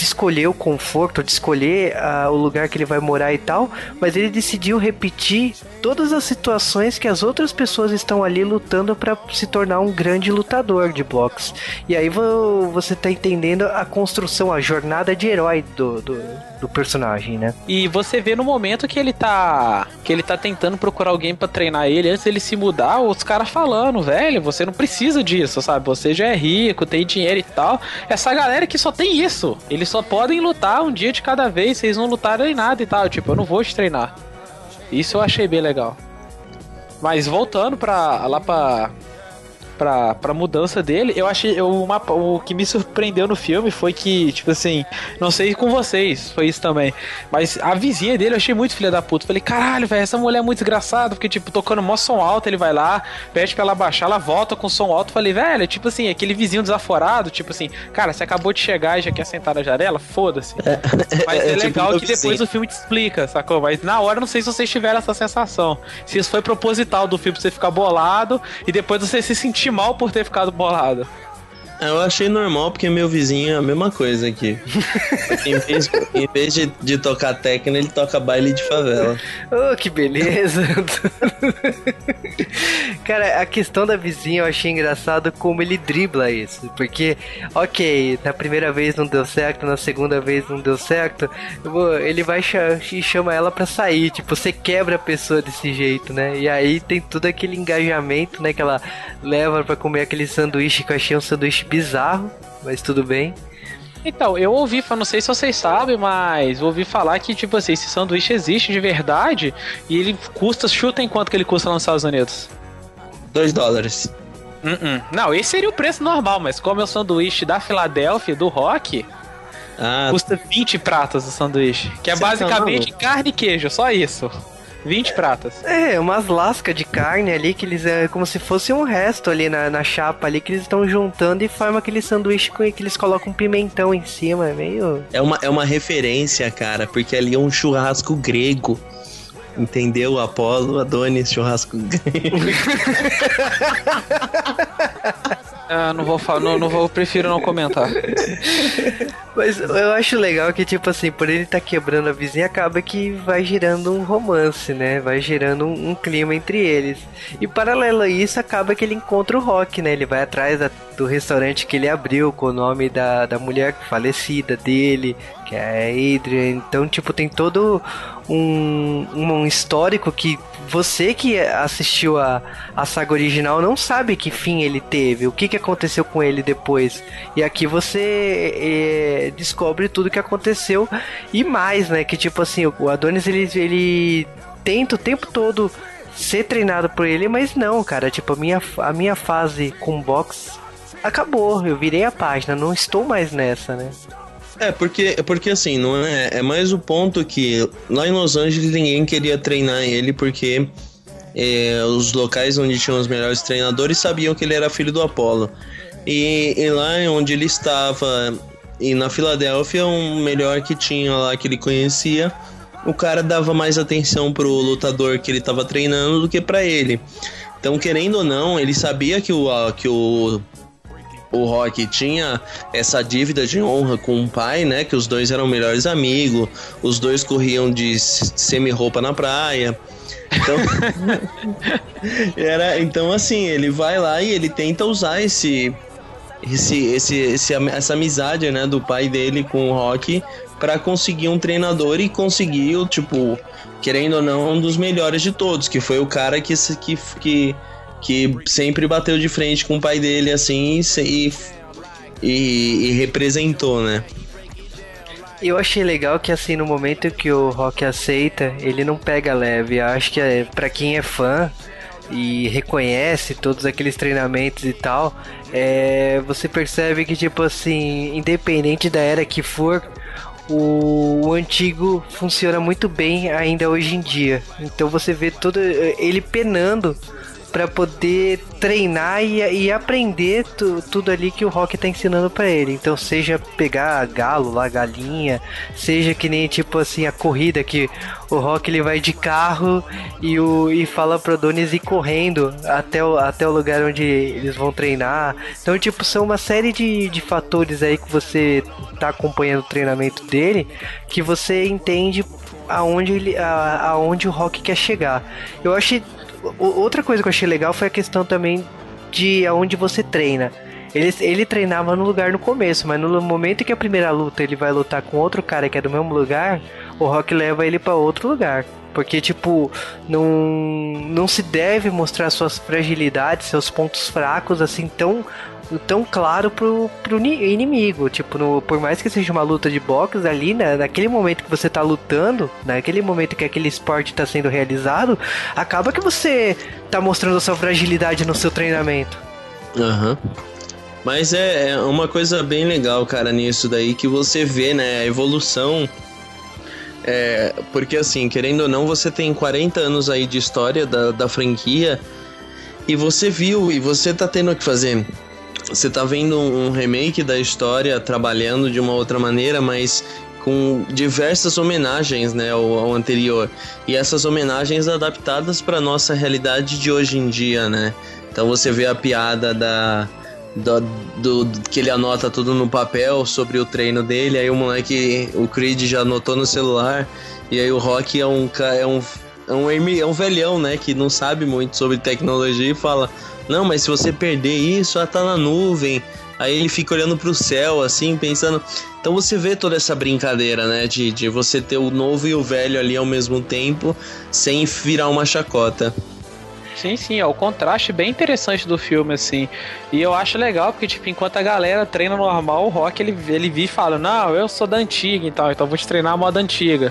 de escolher o conforto, de escolher ah, o lugar que ele vai morar e tal, mas ele decidiu repetir todas as situações que as outras pessoas estão ali lutando para se tornar um grande lutador de boxe. E aí vo- você tá entendendo a construção, a jornada de herói do, do, do personagem, né? E você vê no momento que ele tá. que ele tá tentando procurar alguém pra treinar ele, antes dele se mudar, os caras falando, velho, você não precisa disso, sabe? Você já é rico, tem dinheiro e tal. Essa galera que só tem isso. Eles só podem lutar um dia de cada vez, vocês não lutaram em nada e tal. Tipo, eu não vou te treinar. Isso eu achei bem legal. Mas voltando pra. lá pra. Pra, pra mudança dele, eu achei. Eu, uma, o que me surpreendeu no filme foi que, tipo assim, não sei com vocês, foi isso também. Mas a vizinha dele eu achei muito filha da puta. Falei, caralho, velho, essa mulher é muito desgraçada, porque, tipo, tocando mó som alto, ele vai lá, pede pra ela baixar, ela volta com som alto. Falei, velho, tipo assim, aquele vizinho desaforado, tipo assim, cara, você acabou de chegar e já quer sentar na janela? Foda-se. *laughs* Mas é, é tipo legal meu que depois o filme te explica, sacou? Mas na hora eu não sei se vocês tiveram essa sensação. Se isso foi proposital do filme pra você ficar bolado e depois você se sentir mal por ter ficado bolado. Eu achei normal porque meu vizinho é a mesma coisa aqui. *laughs* em vez, em vez de, de tocar techno, ele toca baile de favela. Oh, que beleza! *laughs* Cara, a questão da vizinha eu achei engraçado como ele dribla isso. Porque, ok, na primeira vez não deu certo, na segunda vez não deu certo, ele vai e chama ela pra sair. Tipo, você quebra a pessoa desse jeito, né? E aí tem todo aquele engajamento, né? Que ela leva pra comer aquele sanduíche que eu achei um sanduíche bizarro, mas tudo bem. Então, eu ouvi, não sei se vocês sabem, mas ouvi falar que, tipo assim, esse sanduíche existe de verdade e ele custa, chuta em quanto que ele custa lá nos Estados Unidos? 2 dólares. Uh-uh. Não, esse seria o preço normal, mas como é o sanduíche da Filadélfia, do Rock, Ah, custa 20 pratas o sanduíche. Que é tá basicamente carne e queijo, só isso. 20 pratas. É, umas lascas de carne ali que eles é como se fosse um resto ali na, na chapa ali que eles estão juntando e forma aquele sanduíche com que eles colocam um pimentão em cima, é meio. é uma, é uma referência, cara, porque ali é um churrasco grego. Entendeu? Apolo, Adonis, churrasco *laughs* grego. *laughs* Ah, não vou falar, não, não vou, prefiro não comentar. *laughs* Mas eu acho legal que, tipo assim, por ele estar quebrando a vizinha, acaba que vai gerando um romance, né? Vai gerando um, um clima entre eles. E paralelo a isso, acaba que ele encontra o Rock, né? Ele vai atrás da- do restaurante que ele abriu com o nome da, da mulher falecida dele, que é a Adrian. Então, tipo, tem todo um, um histórico que você que assistiu a, a saga original não sabe que fim ele teve, o que, que aconteceu com ele depois. E aqui você é, descobre tudo que aconteceu e mais, né? Que tipo assim, o Adonis ele, ele tenta o tempo todo ser treinado por ele, mas não, cara. Tipo, a minha, a minha fase com box acabou. Eu virei a página, não estou mais nessa, né? É, porque, porque assim, não é, é mais o ponto que lá em Los Angeles ninguém queria treinar ele porque é, os locais onde tinham os melhores treinadores sabiam que ele era filho do Apollo. E, e lá onde ele estava, e na Filadélfia, o melhor que tinha lá que ele conhecia, o cara dava mais atenção pro lutador que ele estava treinando do que pra ele. Então, querendo ou não, ele sabia que o, que o o Rock tinha essa dívida de honra com o pai, né? Que os dois eram melhores amigos, os dois corriam de semi-roupa na praia. Então, *laughs* era, então assim, ele vai lá e ele tenta usar esse, esse, esse, esse essa amizade, né, do pai dele com o Rock para conseguir um treinador e conseguiu, tipo, querendo ou não, um dos melhores de todos, que foi o cara que que, que, que sempre bateu de frente com o pai dele assim e, e, e representou, né? Eu achei legal que assim no momento que o Rock aceita, ele não pega leve. Eu acho que é, para quem é fã e reconhece todos aqueles treinamentos e tal, é, você percebe que tipo assim, independente da era que for, o, o antigo funciona muito bem ainda hoje em dia. Então você vê todo ele penando para poder treinar e, e aprender tu- tudo ali que o Rock tá ensinando para ele. Então, seja pegar galo lá, galinha, seja que nem tipo assim a corrida que o Rock ele vai de carro e, o, e fala pro Adonis ir correndo até o, até o lugar onde eles vão treinar. Então, tipo, são uma série de, de fatores aí que você tá acompanhando o treinamento dele que você entende aonde, ele, a, aonde o Rock quer chegar. Eu achei. Outra coisa que eu achei legal foi a questão também de aonde você treina. Ele, ele treinava no lugar no começo, mas no momento que a primeira luta ele vai lutar com outro cara que é do mesmo lugar, o Rock leva ele pra outro lugar. Porque, tipo, não, não se deve mostrar suas fragilidades, seus pontos fracos, assim, tão, tão claro pro, pro ni- inimigo. Tipo, no- por mais que seja uma luta de boxe ali, né, naquele momento que você tá lutando, naquele momento que aquele esporte tá sendo realizado, acaba que você tá mostrando a sua fragilidade no seu treinamento. Aham. Mas é, é uma coisa bem legal, cara, nisso daí, que você vê, né, a evolução. É, porque assim, querendo ou não, você tem 40 anos aí de história da, da franquia e você viu, e você tá tendo que fazer. Você tá vendo um remake da história trabalhando de uma outra maneira, mas com diversas homenagens, né, ao, ao anterior. E essas homenagens adaptadas para nossa realidade de hoje em dia, né? Então você vê a piada da do, do- que ele anota tudo no papel sobre o treino dele, aí o moleque, o Creed já anotou no celular, e aí o Rock é um é um é um, é um velhão, né, que não sabe muito sobre tecnologia e fala: "Não, mas se você perder isso, ela tá na nuvem". Aí ele fica olhando pro céu assim, pensando. Então você vê toda essa brincadeira, né, de, de você ter o novo e o velho ali ao mesmo tempo, sem virar uma chacota. Sim, sim, é o contraste bem interessante do filme, assim. E eu acho legal, porque, tipo, enquanto a galera treina normal, o Rock ele, ele vi e fala: Não, eu sou da antiga e tal, então vou te treinar a moda antiga.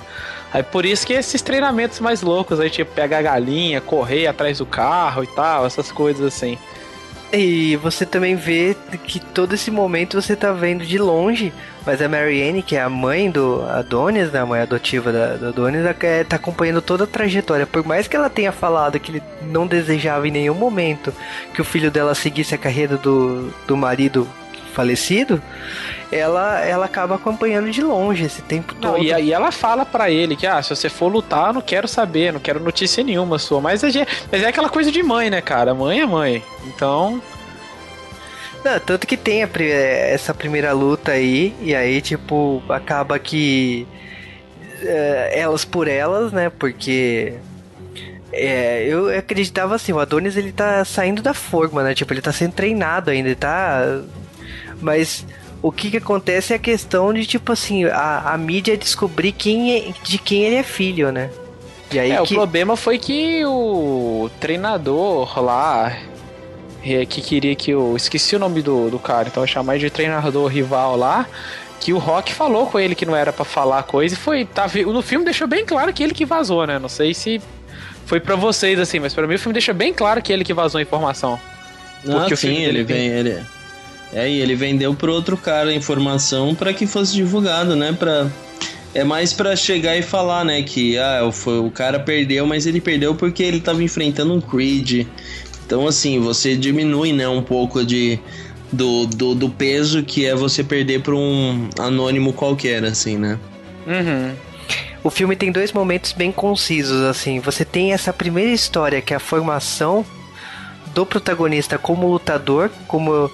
Aí por isso que esses treinamentos mais loucos, aí, tipo, pegar a galinha, correr atrás do carro e tal, essas coisas assim. E você também vê que todo esse momento você tá vendo de longe, mas a Marianne, que é a mãe do Adonis, né, a mãe adotiva da, do Adonis, é, tá acompanhando toda a trajetória. Por mais que ela tenha falado que ele não desejava em nenhum momento que o filho dela seguisse a carreira do, do marido falecido, ela, ela acaba acompanhando de longe esse tempo todo. Não, e aí ela fala para ele que, ah, se você for lutar, eu não quero saber, não quero notícia nenhuma sua. Mas é, mas é aquela coisa de mãe, né, cara? Mãe é mãe. Então. Não, tanto que tem a, essa primeira luta aí, e aí, tipo, acaba que. É, elas por elas, né? Porque. É, eu acreditava assim, o Adonis ele tá saindo da forma, né? Tipo, ele tá sendo treinado ainda, ele tá. Mas o que que acontece é a questão de, tipo assim, a, a mídia descobrir quem é, de quem ele é filho, né? E aí é, que... o problema foi que o treinador lá, é, que queria que eu. Esqueci o nome do, do cara, então eu chamar de treinador rival lá. Que o Rock falou com ele que não era para falar coisa e foi. Tá, no filme deixou bem claro que ele que vazou, né? Não sei se foi para vocês assim, mas para mim o filme deixa bem claro que ele que vazou a informação. Não, Porque sim, ele vem. Ele, é, e ele vendeu pro outro cara a informação para que fosse divulgado, né? Pra, é mais para chegar e falar, né? Que ah, foi, o cara perdeu, mas ele perdeu porque ele tava enfrentando um Creed. Então, assim, você diminui, né, um pouco de, do, do, do peso que é você perder pra um anônimo qualquer, assim, né? Uhum. O filme tem dois momentos bem concisos, assim. Você tem essa primeira história, que é a formação do protagonista como lutador, como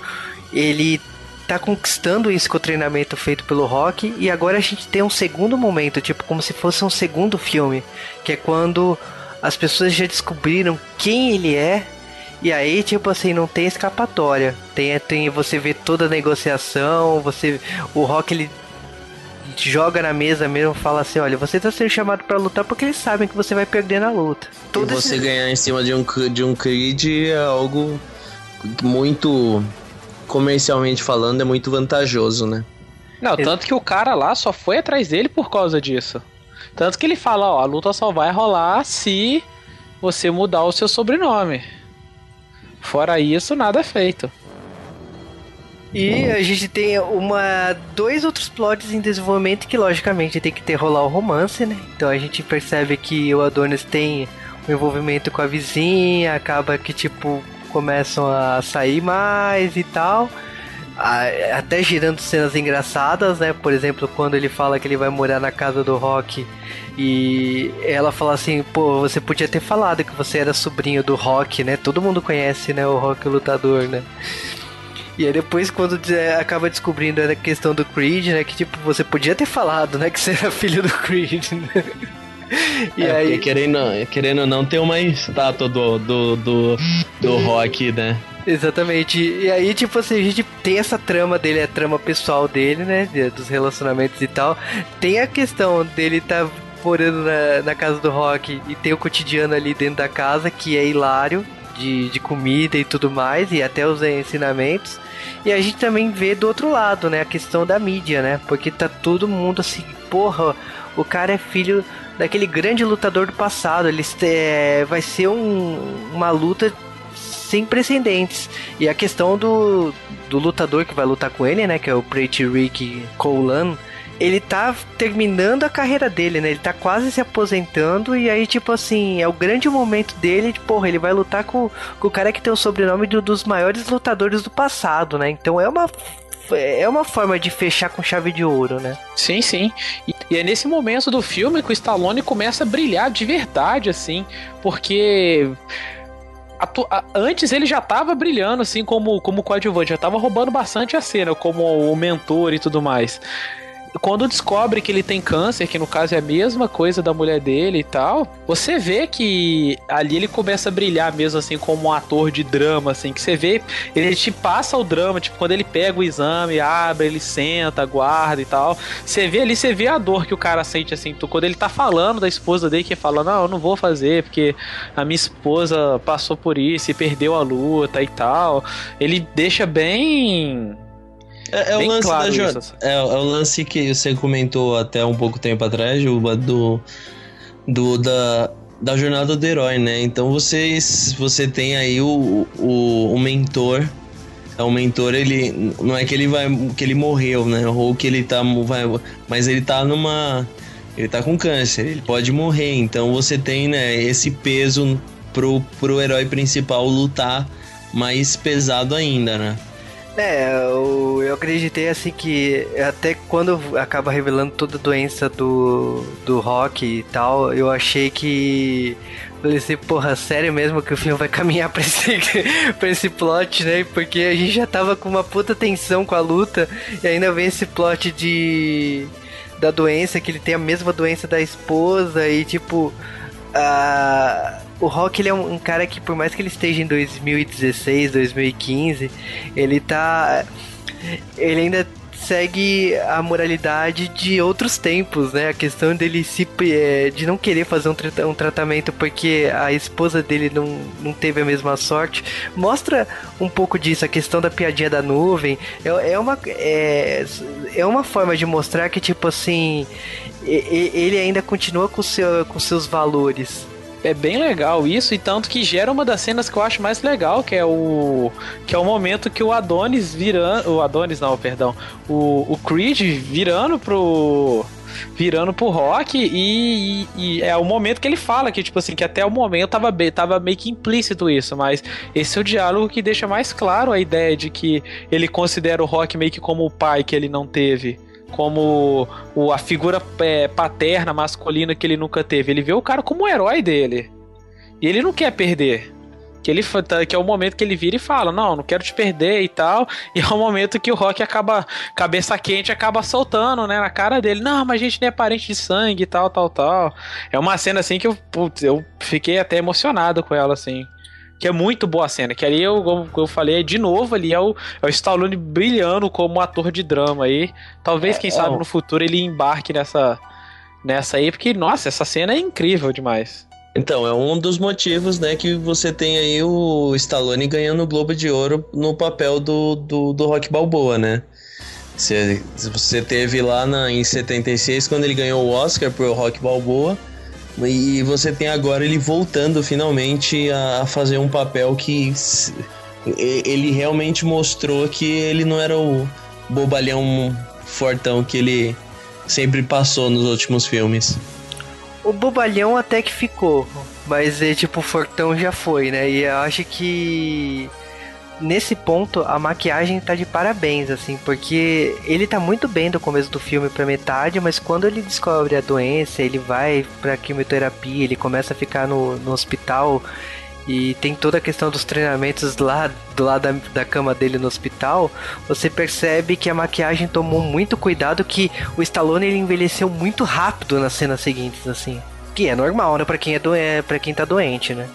ele tá conquistando isso com o treinamento feito pelo Rock e agora a gente tem um segundo momento, tipo como se fosse um segundo filme, que é quando as pessoas já descobriram quem ele é e aí tipo assim não tem escapatória. Tem tem você vê toda a negociação, você o Rock ele joga na mesa mesmo, fala assim, olha, você tá sendo chamado para lutar porque eles sabem que você vai perder na luta. Todo e você esse... ganhar em cima de um de um Creed é algo muito comercialmente falando, é muito vantajoso, né? Não, tanto que o cara lá só foi atrás dele por causa disso. Tanto que ele fala, ó, a luta só vai rolar se você mudar o seu sobrenome. Fora isso, nada é feito. E a gente tem uma dois outros plots em desenvolvimento que logicamente tem que ter rolar o romance, né? Então a gente percebe que o Adonis tem um envolvimento com a vizinha, acaba que tipo começam a sair mais e tal. Até girando cenas engraçadas, né? Por exemplo, quando ele fala que ele vai morar na casa do Rock e ela fala assim: pô, você podia ter falado que você era sobrinho do Rock, né? Todo mundo conhece, né? O Rock lutador, né? E aí depois quando acaba descobrindo a questão do Creed, né? Que tipo, você podia ter falado, né? Que você era *laughs* filho do Creed, né? E é, aí... querendo, querendo ou não, tem uma estátua do, do, do, do rock, né? Exatamente. E aí, tipo assim, a gente tem essa trama dele, a trama pessoal dele, né? Dos relacionamentos e tal. Tem a questão dele tá morando na, na casa do rock e tem o cotidiano ali dentro da casa, que é hilário, de, de comida e tudo mais, e até os ensinamentos. E a gente também vê do outro lado, né? A questão da mídia, né? Porque tá todo mundo assim, porra, o cara é filho daquele grande lutador do passado. Ele é, vai ser um, uma luta sem precedentes. E a questão do, do lutador que vai lutar com ele, né? Que é o Pretty Rick Colan. Ele tá terminando a carreira dele, né? Ele tá quase se aposentando. E aí, tipo assim, é o grande momento dele. De, porra, ele vai lutar com, com o cara que tem o sobrenome de dos maiores lutadores do passado, né? Então é uma é uma forma de fechar com chave de ouro, né? Sim, sim. E, e, é nesse momento do filme que o Stallone começa a brilhar de verdade, assim, porque antes ele já tava brilhando, assim, como, como coadjuvante, já tava roubando bastante a cena, como o mentor e tudo mais. Quando descobre que ele tem câncer, que no caso é a mesma coisa da mulher dele e tal, você vê que ali ele começa a brilhar mesmo assim como um ator de drama, assim, que você vê, ele te passa o drama, tipo, quando ele pega o exame, abre, ele senta, guarda e tal. Você vê ali, você vê a dor que o cara sente, assim, tu, quando ele tá falando da esposa dele, que fala, não, eu não vou fazer, porque a minha esposa passou por isso e perdeu a luta e tal. Ele deixa bem É, é o lance claro da jo- isso, assim. é, é o lance que você comentou até um pouco tempo atrás, Juba, do, do da, da jornada do herói, né? Então vocês você tem aí o, o, o mentor. É o mentor, ele não é que ele vai que ele morreu, né? Ou que ele tá vai, mas ele tá numa ele tá com câncer, ele pode morrer. Então você tem, né, esse peso pro, pro herói principal lutar mais pesado ainda, né? É, eu, eu acreditei assim que até quando acaba revelando toda a doença do, do rock e tal, eu achei que. Falei assim, porra, sério mesmo que o filme vai caminhar pra esse, *laughs* pra esse plot, né? Porque a gente já tava com uma puta tensão com a luta e ainda vem esse plot de. da doença, que ele tem a mesma doença da esposa e tipo. a o Rock ele é um, cara que por mais que ele esteja em 2016, 2015, ele tá ele ainda segue a moralidade de outros tempos, né? A questão dele se é, de não querer fazer um, trata- um tratamento porque a esposa dele não, não teve a mesma sorte, mostra um pouco disso, a questão da piadinha da nuvem. É, é uma é, é uma forma de mostrar que tipo assim, ele ainda continua com seu com seus valores. É bem legal isso, e tanto que gera uma das cenas que eu acho mais legal, que é o. Que é o momento que o Adonis virando. O Adonis não, perdão. O, o Creed virando pro. Virando pro rock e, e- e é o momento que ele fala que, tipo assim, que até o momento tava, tava meio que implícito isso, mas esse é o diálogo que deixa mais claro a ideia de que ele considera o rock meio que como o pai que ele não teve como o, a figura é, paterna, masculina que ele nunca teve. Ele vê o cara como o herói dele. E ele não quer perder. Que, ele, tá- que é o momento que ele vira e fala: Não, não quero te perder e tal. *laughs* E é o momento que o Rock acaba, cabeça quente, acaba soltando, né, na cara dele: Não, mas a gente não é parente de sangue e tal, tal, tal. É uma cena assim que eu, putz, eu fiquei até emocionado com ela, assim. Que é muito boa a cena. Que ali eu, como eu falei, de novo ali é o, é o Stallone brilhando como ator de drama aí. Talvez, É, quem é sabe, o- no futuro ele embarque nessa, nessa aí, porque, nossa, essa cena é incrível demais. Então, é um dos motivos, né, que você tem aí o Stallone ganhando o Globo de Ouro no papel do, do, do Rock Balboa, né? Você, você teve lá na, em 76, quando ele ganhou o Oscar por Rock Balboa, e você tem agora ele voltando finalmente a, fazer um papel que ele realmente mostrou que ele não era o bobalhão fortão que ele sempre passou nos últimos filmes. O bobalhão até que ficou, mas é tipo, o Fortão já foi, né? E eu acho que nesse ponto a maquiagem tá de parabéns, assim, porque ele tá muito bem do começo do filme pra metade, mas quando ele descobre a doença, ele vai pra quimioterapia, ele começa a ficar no, no hospital e tem toda a questão dos treinamentos lá do lado da, da cama dele no hospital, você percebe que a maquiagem tomou muito cuidado, que o Stallone ele envelheceu muito rápido nas cenas seguintes, assim. Que é normal, né? Pra quem, é doen pra quem tá doente, né?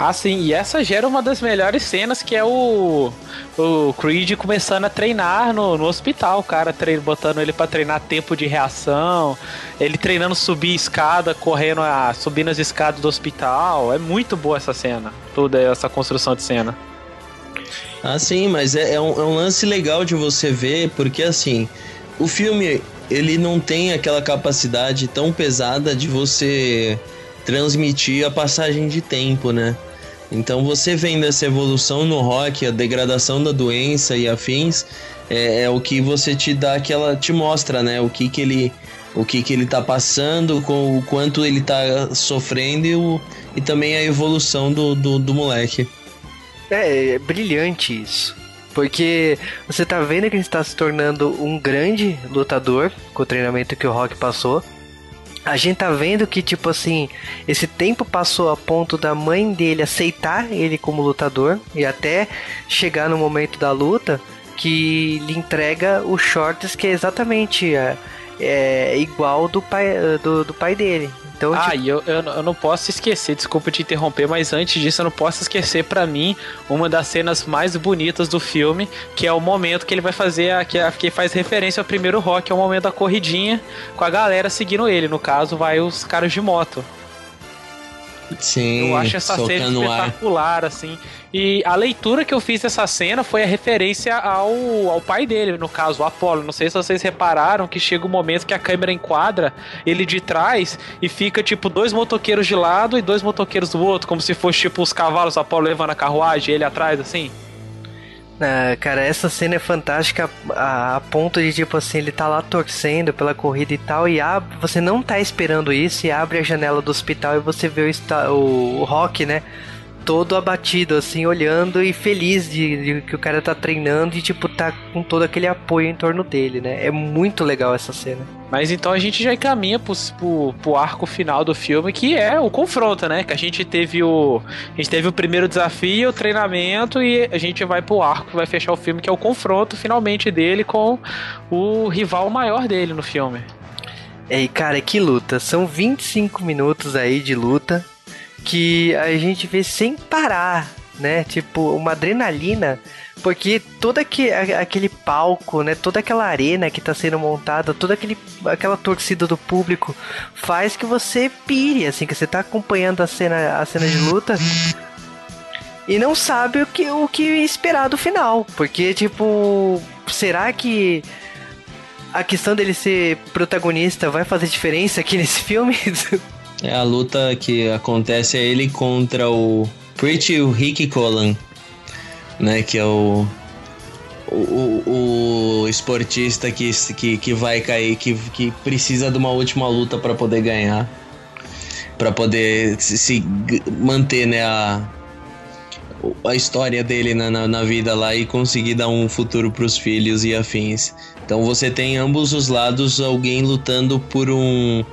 Ah, sim, e essa gera uma das melhores cenas que é o, o Creed começando a treinar no, no hospital, o cara treino, botando ele pra treinar tempo de reação, ele treinando subir escada, correndo, a, subindo as escadas do hospital. É muito boa essa cena, toda essa construção de cena. Ah, sim, mas é, é um, é um lance legal de você ver, porque assim, o filme ele não tem aquela capacidade tão pesada de você transmitir a passagem de tempo, né? Então você vendo essa evolução no rock, a degradação da doença e afins, é, é o que você te dá aquela. te mostra, né? O que, que ele. O que, que ele tá passando, com o quanto ele tá sofrendo e, o, e também a evolução do, do, do moleque. É, é brilhante isso. Porque você tá vendo que ele está se tornando um grande lutador com o treinamento que o Rock passou. A gente tá vendo que, tipo assim, esse tempo passou a ponto da mãe dele aceitar ele como lutador e até chegar no momento da luta que lhe entrega os shorts que é exatamente é, é igual do pai, do, do pai dele. Então, ah, tipo, e eu, eu, eu não posso esquecer, desculpa te interromper, mas antes disso eu não posso esquecer pra mim uma das cenas mais bonitas do filme, que é o momento que ele vai fazer, a, que, a, que faz referência ao primeiro rock, é o momento da corridinha com a galera seguindo ele. No caso, vai os caras de moto. Sim, Eu acho essa cena soltando ar. espetacular, assim. E a leitura que eu fiz dessa cena foi a referência ao, ao pai dele, no caso, o Apollo. Não sei se vocês repararam que chega um momento que a câmera enquadra ele de trás e fica tipo dois motoqueiros de lado e dois motoqueiros do outro, como se fosse tipo os cavalos do Apollo levando a carruagem ele atrás, assim. Ah, cara, essa cena é fantástica a, a ponto de, tipo assim, ele tá lá torcendo pela corrida e tal, e abre, você não tá esperando isso, e abre a janela do hospital e você vê o, o, o Rock, né? Todo abatido, assim, olhando e feliz de, de que o cara tá treinando e, tipo, tá com todo aquele apoio em torno dele, né? É muito legal essa cena. Mas então a gente já encaminha pro, pro, pro arco final do filme, que é o confronto, né? Que a gente teve o. A gente teve o primeiro desafio, o treinamento, e a gente vai pro arco que vai fechar o filme, que é o confronto finalmente dele com o rival maior dele no filme. É, e cara, que luta. São 25 minutos aí de luta que a gente vê sem parar, né? Tipo, uma adrenalina. Porque todo aque- a- aquele palco, né? Toda aquela arena que tá sendo montada, toda aquele, aquela torcida do público faz que você pire, assim, que você tá acompanhando a cena, a cena de luta e não sabe o que, o que esperar do final. Porque, tipo, será que a questão dele ser protagonista vai fazer diferença aqui nesse filme? *laughs* É a luta que acontece é ele contra o Pretty Ricky Collan, né? Que é o, o, o- esportista que, que, que vai cair, que, que precisa de uma última luta para poder ganhar, para poder se, se manter, né? A, a história dele na, na, vida lá e conseguir dar um futuro pros filhos e afins. Então você tem ambos os lados alguém lutando por um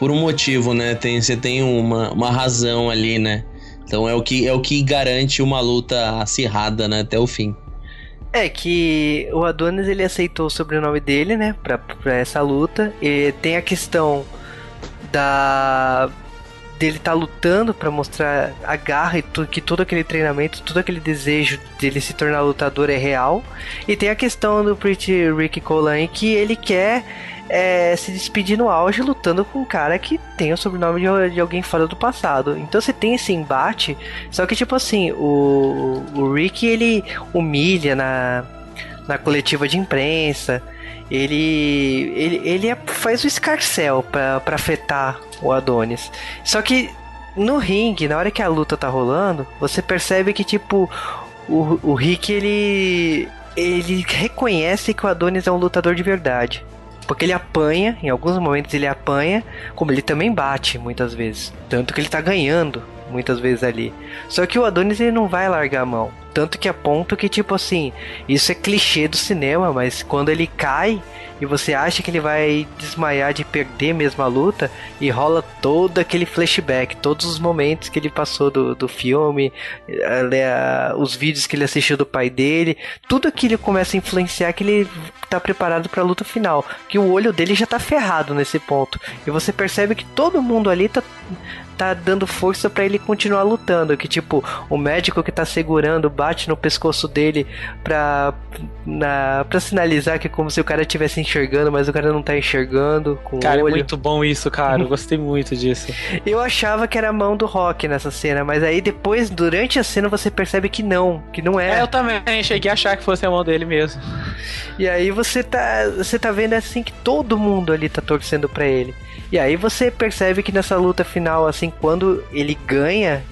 por um motivo, né? Tem, você tem uma, uma razão ali, né? Então é o que é o que garante uma luta acirrada, né, até o fim. É que o Adonis ele aceitou o sobrenome dele, né, pra, pra essa luta. E tem a questão da dele tá lutando pra mostrar a garra e tu, que todo aquele treinamento, todo aquele desejo dele se tornar lutador é real. E tem a questão do Pretty Ricky Colan que ele quer é, se despedir no auge lutando com um cara que tem o sobrenome de, de alguém fora do passado. Então você tem esse embate, só que tipo assim, o, o Rick ele humilha na, na coletiva de imprensa. Ele, ele, ele é- faz o escarcel pra afetar o Adonis. Só que no ringue, na hora que a luta tá rolando, você percebe que, tipo, o, o Rick ele, ele reconhece que o Adonis é um lutador de verdade. Porque ele apanha, em alguns momentos ele apanha, como ele também bate muitas vezes. Tanto que ele tá ganhando muitas vezes ali. Só que o Adonis ele não vai largar a mão. Tanto que a ponto que, tipo assim, isso é clichê do cinema, mas quando ele cai e você acha que ele vai desmaiar de perder mesmo a luta, e rola todo aquele flashback, todos os momentos que ele passou do, do filme, os vídeos que ele assistiu do pai dele, tudo aquilo começa a influenciar que ele tá preparado pra luta final. Que o olho dele já tá ferrado nesse ponto. E você percebe que todo mundo ali tá tá dando força pra ele continuar lutando. Que tipo, o médico que tá segurando bate no pescoço dele pra, na, pra sinalizar que é como se o cara estivesse enxergando, mas o cara não tá enxergando com Cara, o é olho. muito bom isso, cara. Eu *laughs* gostei muito disso. Eu achava que era a mão do Rock nessa cena, mas aí depois, durante a cena, você percebe que não, que não é. É, eu também cheguei a achar que fosse a mão dele mesmo. E aí você tá, você tá vendo assim que todo mundo ali tá torcendo pra ele. E aí você percebe que nessa luta final, assim, quando ele ganha,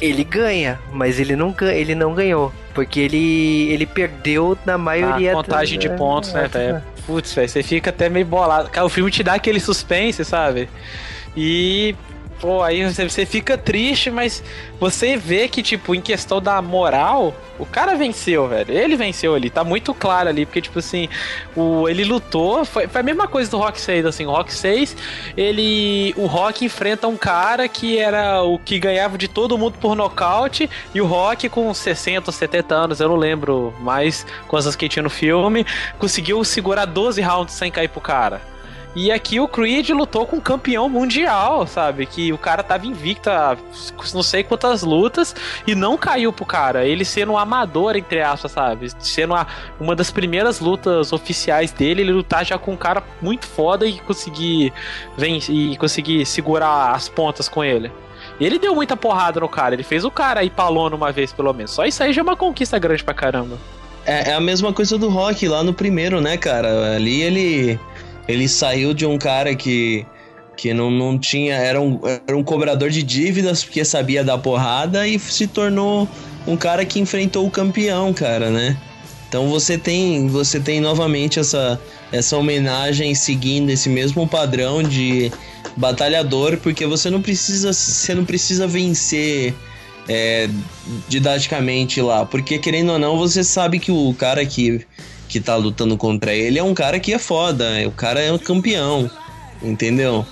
ele ganha, mas ele não ele não ganhou, porque ele ele perdeu na maioria A contagem de da- pontos, né, velho? Putz, velho, você fica até meio bolado. Cara, o filme te dá aquele suspense, sabe? E pô, aí você, você fica triste, mas você vê que, tipo, em questão da moral, o cara venceu, velho. Ele venceu ali, tá muito claro ali, porque, tipo assim, o, ele lutou. Foi, foi a mesma coisa do Rock 6, assim. O Rock 6, ele. O Rock enfrenta um cara que era o que ganhava de todo mundo por nocaute, e o Rock, com 60 ou 70 anos, eu não lembro mais quantas que tinha no filme, conseguiu segurar 12 rounds sem cair pro cara. E aqui o Creed lutou com um campeão mundial, sabe? Que o cara tava invicto a não sei quantas lutas e não caiu pro cara. Ele sendo um amador, entre aspas, sabe? Sendo uma, uma das primeiras lutas oficiais dele, ele lutar já com um cara muito foda e conseguir, vencer, e conseguir segurar as pontas com ele. Ele deu muita porrada no cara, ele fez o cara ir pra lona uma vez, pelo menos. Só isso aí já é uma conquista grande pra caramba. É, é a mesma coisa do Rock lá no primeiro, né, cara? Ali ele ele saiu de um cara que, que não, não tinha. Era um, era um cobrador de dívidas porque sabia dar porrada e se tornou um cara que enfrentou o campeão, cara, né? Então você tem, você tem novamente essa, essa homenagem seguindo esse mesmo padrão de batalhador, porque você não precisa, você não precisa vencer é, didaticamente lá, porque querendo ou não, você sabe que o cara que que tá lutando contra ele é um cara que é foda, o cara é um campeão, entendeu?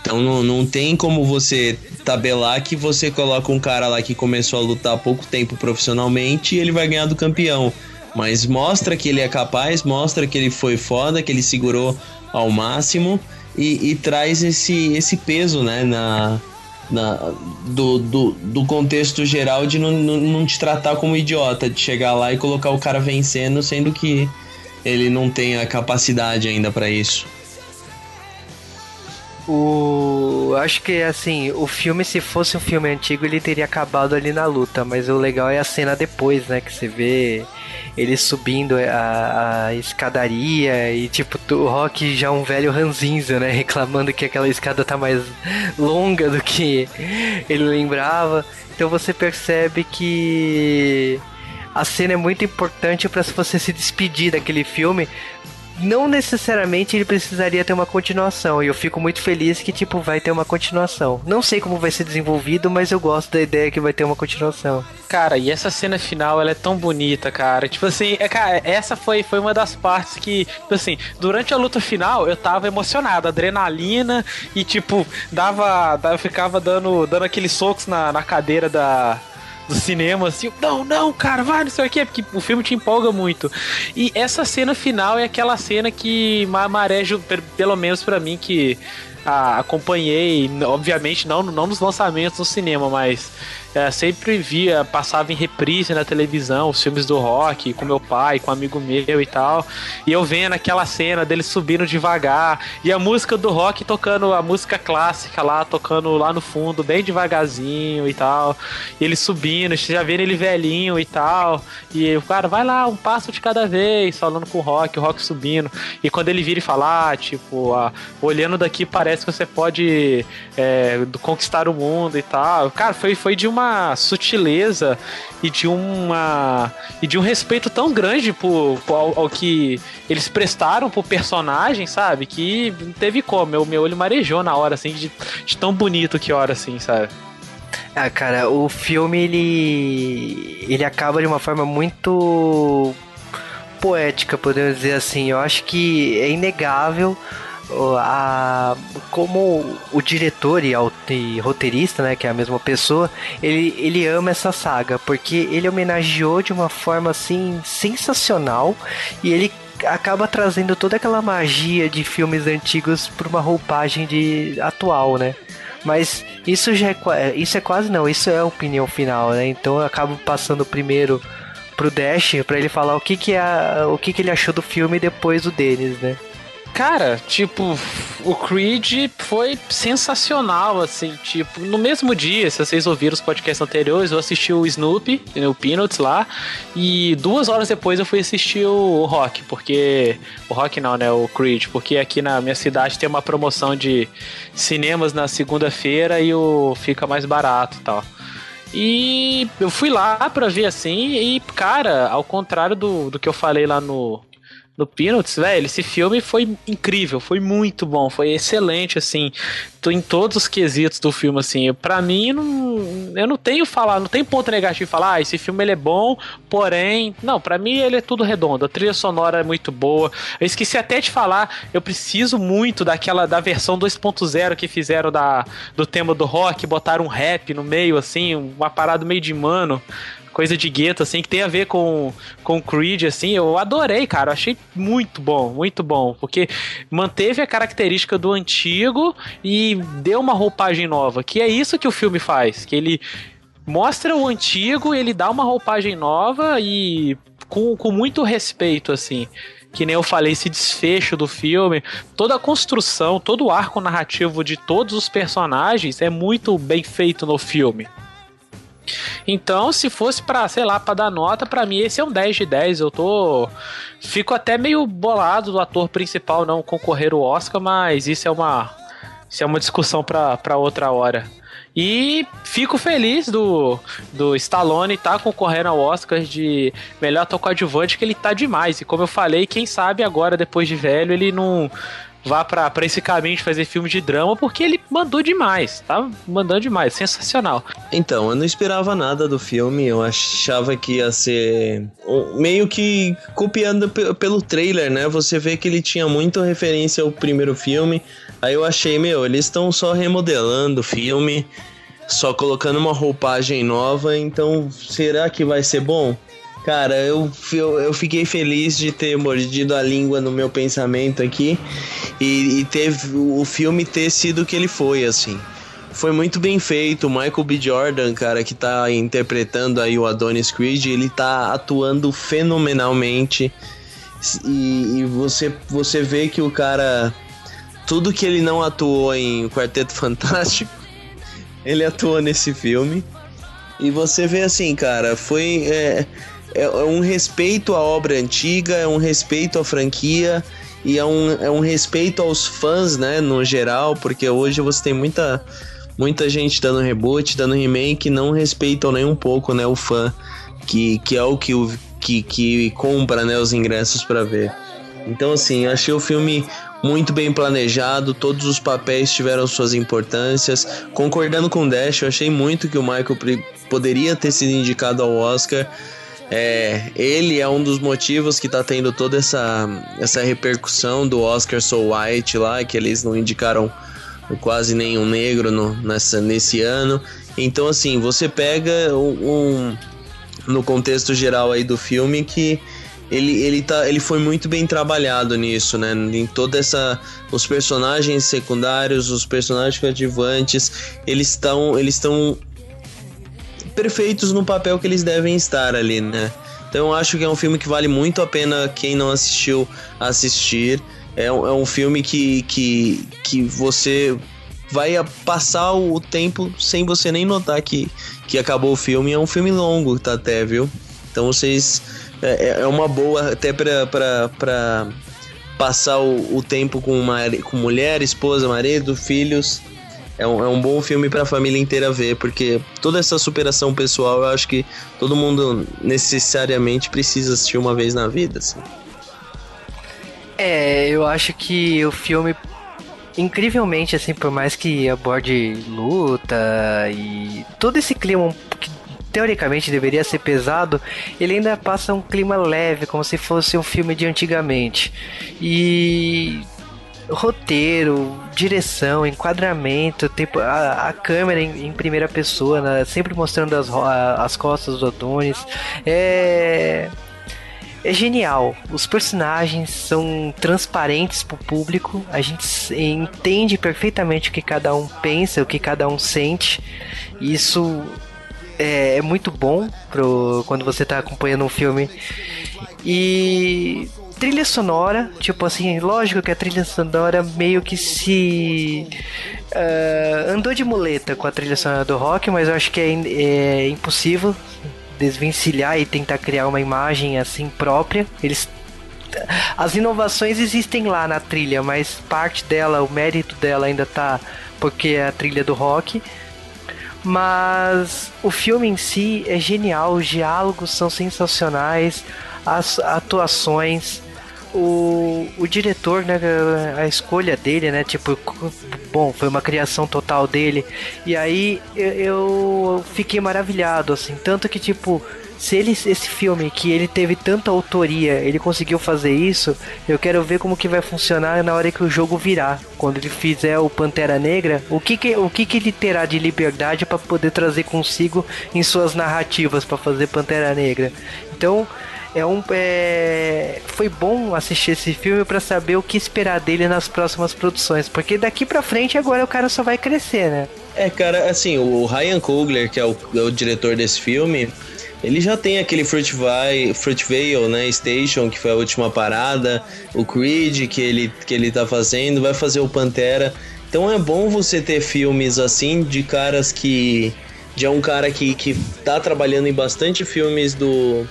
Então não, não tem como você tabelar que você coloca um cara lá que começou a lutar há pouco tempo profissionalmente e ele vai ganhar do campeão. Mas mostra que ele é capaz, mostra que ele foi foda, que ele segurou ao máximo e, e traz esse, esse peso, né, na, na, do, do, do contexto geral de não, não, não, te tratar como idiota, de chegar lá e colocar o cara vencendo, sendo que ele não tem a capacidade ainda para isso. O. Acho que assim, o filme, se fosse um filme antigo, ele teria acabado ali na luta, mas o legal é a cena depois, né? Que você vê ele subindo a, a escadaria e tipo, o Rock já é um velho ranzinza, né? *laughs* Reclamando que aquela escada tá mais longa do que ele lembrava. Então você percebe que a cena é muito importante para você se despedir daquele filme, não necessariamente ele precisaria ter uma continuação. E eu fico muito feliz que, tipo, vai ter uma continuação. Não sei como vai ser desenvolvido, mas eu gosto da ideia que vai ter uma continuação. Cara, e essa cena final, ela é tão bonita, cara. Tipo assim, é, cara, essa foi, foi uma das partes que, tipo assim, durante a luta final, eu tava emocionado, adrenalina, e tipo, dava. Eu ficava dando, dando aqueles socos na, na cadeira da do cinema, assim, não, não, cara, vai, não sei o que, porque o filme te empolga muito. E essa cena final é aquela cena que marejo, pelo menos para mim, que ah, acompanhei, obviamente não, não nos lançamentos no cinema, mas é, sempre via, passava em reprise na televisão os filmes do rock com meu pai, com um amigo meu e tal. E eu vendo aquela cena dele subindo devagar e a música do rock tocando, a música clássica lá, tocando lá no fundo, bem devagarzinho e tal. E ele subindo, já vendo ele velhinho e tal. E o cara, vai lá, um passo de cada vez, falando com o rock, o rock subindo. E quando ele vira e fala, ah, tipo, ah, olhando daqui parece que você pode é, conquistar o mundo e tal. Cara, foi, foi de uma sutileza e de uma e de um respeito tão grande por, por ao, ao, que eles prestaram pro personagem, sabe? Que não teve como. Meu, meu olho marejou na hora, assim, de, de tão bonito que hora, assim, sabe? Ah, cara, o filme ele ele acaba de uma forma muito poética, podemos dizer assim. Eu acho que é inegável a, como o diretor e, e, roteirista, né, que é a mesma pessoa, ele, ele ama essa saga, porque ele homenageou de uma forma assim sensacional e ele acaba trazendo toda aquela magia de filmes antigos para uma roupagem de atual, né? Mas isso já é, isso é quase não, isso é a opinião final, né? Então eu acabo passando primeiro pro Dash para ele falar o que que é, o que que ele achou do filme e depois o Denis, né? Cara, tipo, o Creed foi sensacional, assim, tipo, no mesmo dia, se vocês ouviram os podcasts anteriores, eu assisti o Snoopy, o Peanuts lá, e duas horas depois eu fui assistir o Rock, porque. O Rock não, né? O Creed, porque aqui na minha cidade tem uma promoção de cinemas na segunda-feira e o fica mais barato e tal. E eu fui lá pra ver assim, e, cara, ao contrário do, do que eu falei lá no, no Peanuts, velho, esse filme foi incrível, foi muito bom, foi excelente, assim, em todos os quesitos do filme, assim, para mim, não, eu não tenho falar, não tem ponto negativo falar, ah, esse filme ele é bom, porém, não, para mim ele é tudo redondo, a trilha sonora é muito boa, eu esqueci até de falar, eu preciso muito daquela, da versão 2.0 que fizeram da, do tema do rock, botaram um rap no meio, assim, uma parada meio de mano, coisa de gueto, assim, que tem a ver com, com Creed, assim, eu adorei, cara. Eu achei muito bom, muito bom. Porque manteve a característica do antigo e deu uma roupagem nova. Que é isso que o filme faz. Que ele mostra o antigo, ele dá uma roupagem nova e com, com muito respeito, assim que nem eu falei, esse desfecho do filme, toda a construção, todo o arco narrativo de todos os personagens é muito bem feito no filme. Então, se fosse para, sei lá, para dar nota, para mim esse é um 10 de 10. Eu tô fico até meio bolado do ator principal não concorrer o Oscar, mas isso é uma isso é uma discussão para outra hora. E fico feliz do, do Stallone estar tá concorrendo ao Oscar de melhor ator coadjuvante, que ele tá demais. E como eu falei, quem sabe agora, depois de velho, ele não vá para esse caminho de fazer filme de drama, porque ele mandou demais, tá mandando demais, sensacional. Então, eu não esperava nada do filme, eu achava que ia ser meio que copiando pelo trailer, né? Você vê que ele tinha muita referência ao primeiro filme, aí eu achei, meu, eles estão só remodelando o filme, só colocando uma roupagem nova, então será que vai ser bom? Cara, eu, eu, eu, fiquei feliz de ter mordido a língua no meu pensamento aqui e, e teve o filme ter sido o que ele foi, assim. Foi muito bem feito. O Michael B. Jordan, cara, que tá interpretando aí o Adonis Creed, ele tá atuando fenomenalmente. E, e você, você vê que o cara. Tudo que ele não atuou em Quarteto *laughs* Fantástico, ele atuou nesse filme. E você vê assim, cara, foi. É, é, é um respeito à obra antiga, é um respeito à franquia e é um, é um respeito aos fãs, né, no geral, porque hoje você tem muita, muita gente dando reboot, dando remake, não respeitam nem um pouco, né, o fã, que, que é o que, que, que compra, né, os ingressos para ver. Então, assim, achei o filme muito bem planejado, todos os papéis tiveram suas importâncias. Concordando com o Dash, eu achei muito que o Michael poderia ter sido indicado ao Oscar. É, ele é um dos motivos que tá tendo toda essa, essa repercussão do Oscar So White lá, que eles não indicaram quase nenhum negro no, nessa, nesse ano. Então, assim, você pega um, um, no contexto geral aí do filme que ele, ele, tá, ele foi muito bem trabalhado nisso, né? Em toda essa. Os personagens secundários, os personagens coadjuvantes, eles estão eles perfeitos no papel que eles devem estar ali, né? Então eu acho que é um filme que vale muito a pena quem não assistiu assistir. É um, é um filme que, que, que você vai passar o tempo sem você nem notar que, que acabou o filme. É um filme longo, tá até, viu? Então vocês. É, é, é uma boa até pra, pra, pra passar o, o tempo com, uma, com mulher, esposa, marido, filhos é um, é um bom filme para a família inteira ver, porque toda essa superação pessoal eu acho que todo mundo necessariamente precisa assistir uma vez na vida. Assim. É, eu acho que o filme, incrivelmente, assim, por mais que aborde luta e todo esse clima que teoricamente deveria ser pesado, ele ainda passa um clima leve, como se fosse um filme de antigamente. E roteiro, direção, enquadramento, tempo, a, a câmera em, em, primeira pessoa, né, sempre mostrando as, as costas do Adonis. É. É genial. Os personagens são transparentes para o público. A gente entende perfeitamente o que cada um pensa, o que cada um sente. Isso é, é muito bom pro, quando você está acompanhando um filme. E trilha sonora, tipo assim, lógico que a trilha sonora meio que se uh, andou de muleta com a trilha sonora do rock, mas eu acho que é, é impossível desvencilhar e tentar criar uma imagem assim própria. Eles as inovações existem lá na trilha, mas parte dela, o mérito dela ainda tá porque é a trilha do rock. Mas o filme em si é genial, os diálogos são sensacionais, as atuações, o, o diretor, né, a, escolha dele, né, tipo, bom, foi uma criação total dele. E aí eu, eu fiquei maravilhado, assim, tanto que tipo, se ele esse filme que ele teve tanta autoria, ele conseguiu fazer isso, eu quero ver como que vai funcionar na hora que o jogo virar, quando ele fizer o Pantera Negra, o que que, o que, que ele terá de liberdade para poder trazer consigo em suas narrativas para fazer Pantera Negra. Então, é um é... foi bom assistir esse filme para saber o que esperar dele nas próximas produções, porque daqui para frente agora o cara só vai crescer, né? É, cara, assim, o Ryan Coogler, que é o, é o diretor desse filme, ele já tem aquele Fruitvale, Fruitvale, né, Station, que foi a última parada, o Creed, que ele, que ele tá fazendo, vai fazer o Pantera. Então é bom você ter filmes assim, de caras que... De um cara que, que tá trabalhando em bastante filmes do...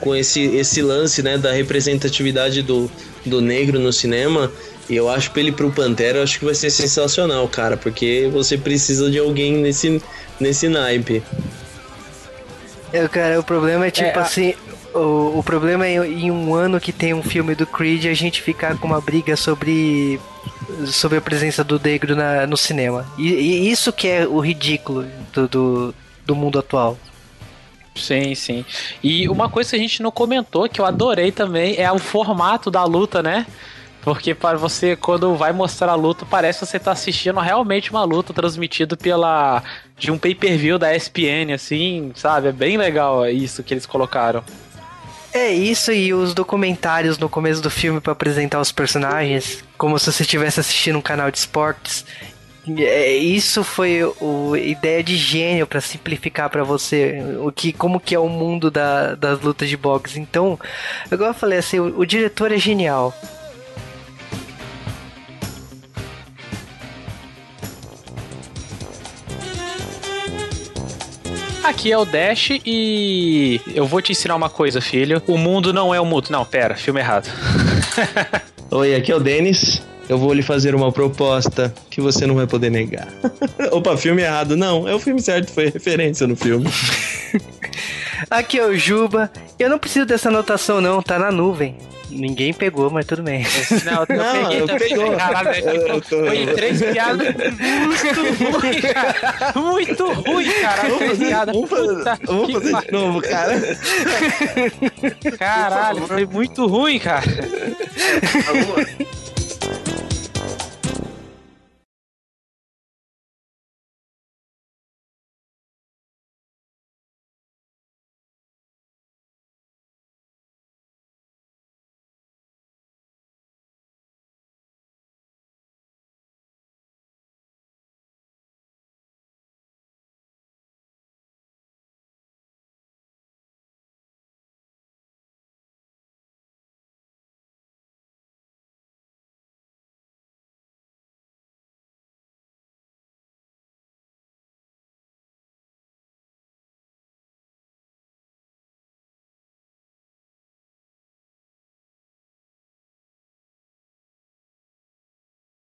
Com esse, esse lance, né, da representatividade do, do negro no cinema... E eu acho que ele pro Pantera, eu acho que vai ser sensacional, cara, porque você precisa de alguém nesse, nesse naipe. É, cara, o problema é tipo É, assim. O, o problema é em um ano que tem um filme do Creed a gente ficar com uma briga sobre sobre a presença do negro na, no cinema. E, e isso que é o ridículo do, do, do mundo atual. Sim, sim. E uma coisa que a gente não comentou, que eu adorei também, é o formato da luta, né? Porque para você, quando vai mostrar a luta, parece que você tá assistindo realmente uma luta transmitida pela. de um pay-per-view da ESPN, assim, sabe? É bem legal isso que eles colocaram. É isso e os documentários no começo do filme pra apresentar os personagens, como se você estivesse assistindo um canal de esportes. É, isso foi o ideia de gênio pra simplificar pra você o que como que é o mundo da- das lutas de boxe. Então, agora eu falei assim, o, o diretor é genial. Aqui é o Dash e eu vou te ensinar uma coisa, filho. O mundo não é o mundo. Não, pera, filme errado. *laughs* Oi, aqui é o Denis. Eu vou lhe fazer uma proposta que você não vai poder negar. *laughs* Opa, filme errado. Não, é o filme certo, foi referência no filme. *laughs* Aqui é o Juba. Eu não preciso dessa anotação não, tá na nuvem. Ninguém pegou, mas tudo bem. Não, eu Não, peguei eu também. pegou. Caralho, velho, Eu- eu tô- Foi três piadas muito ruim, cara. Muito ruim, cara. Três piadas. Vamos fazer, Puta vamos que fazer de novo, cara. Caralho, foi muito ruim, cara. Vamos.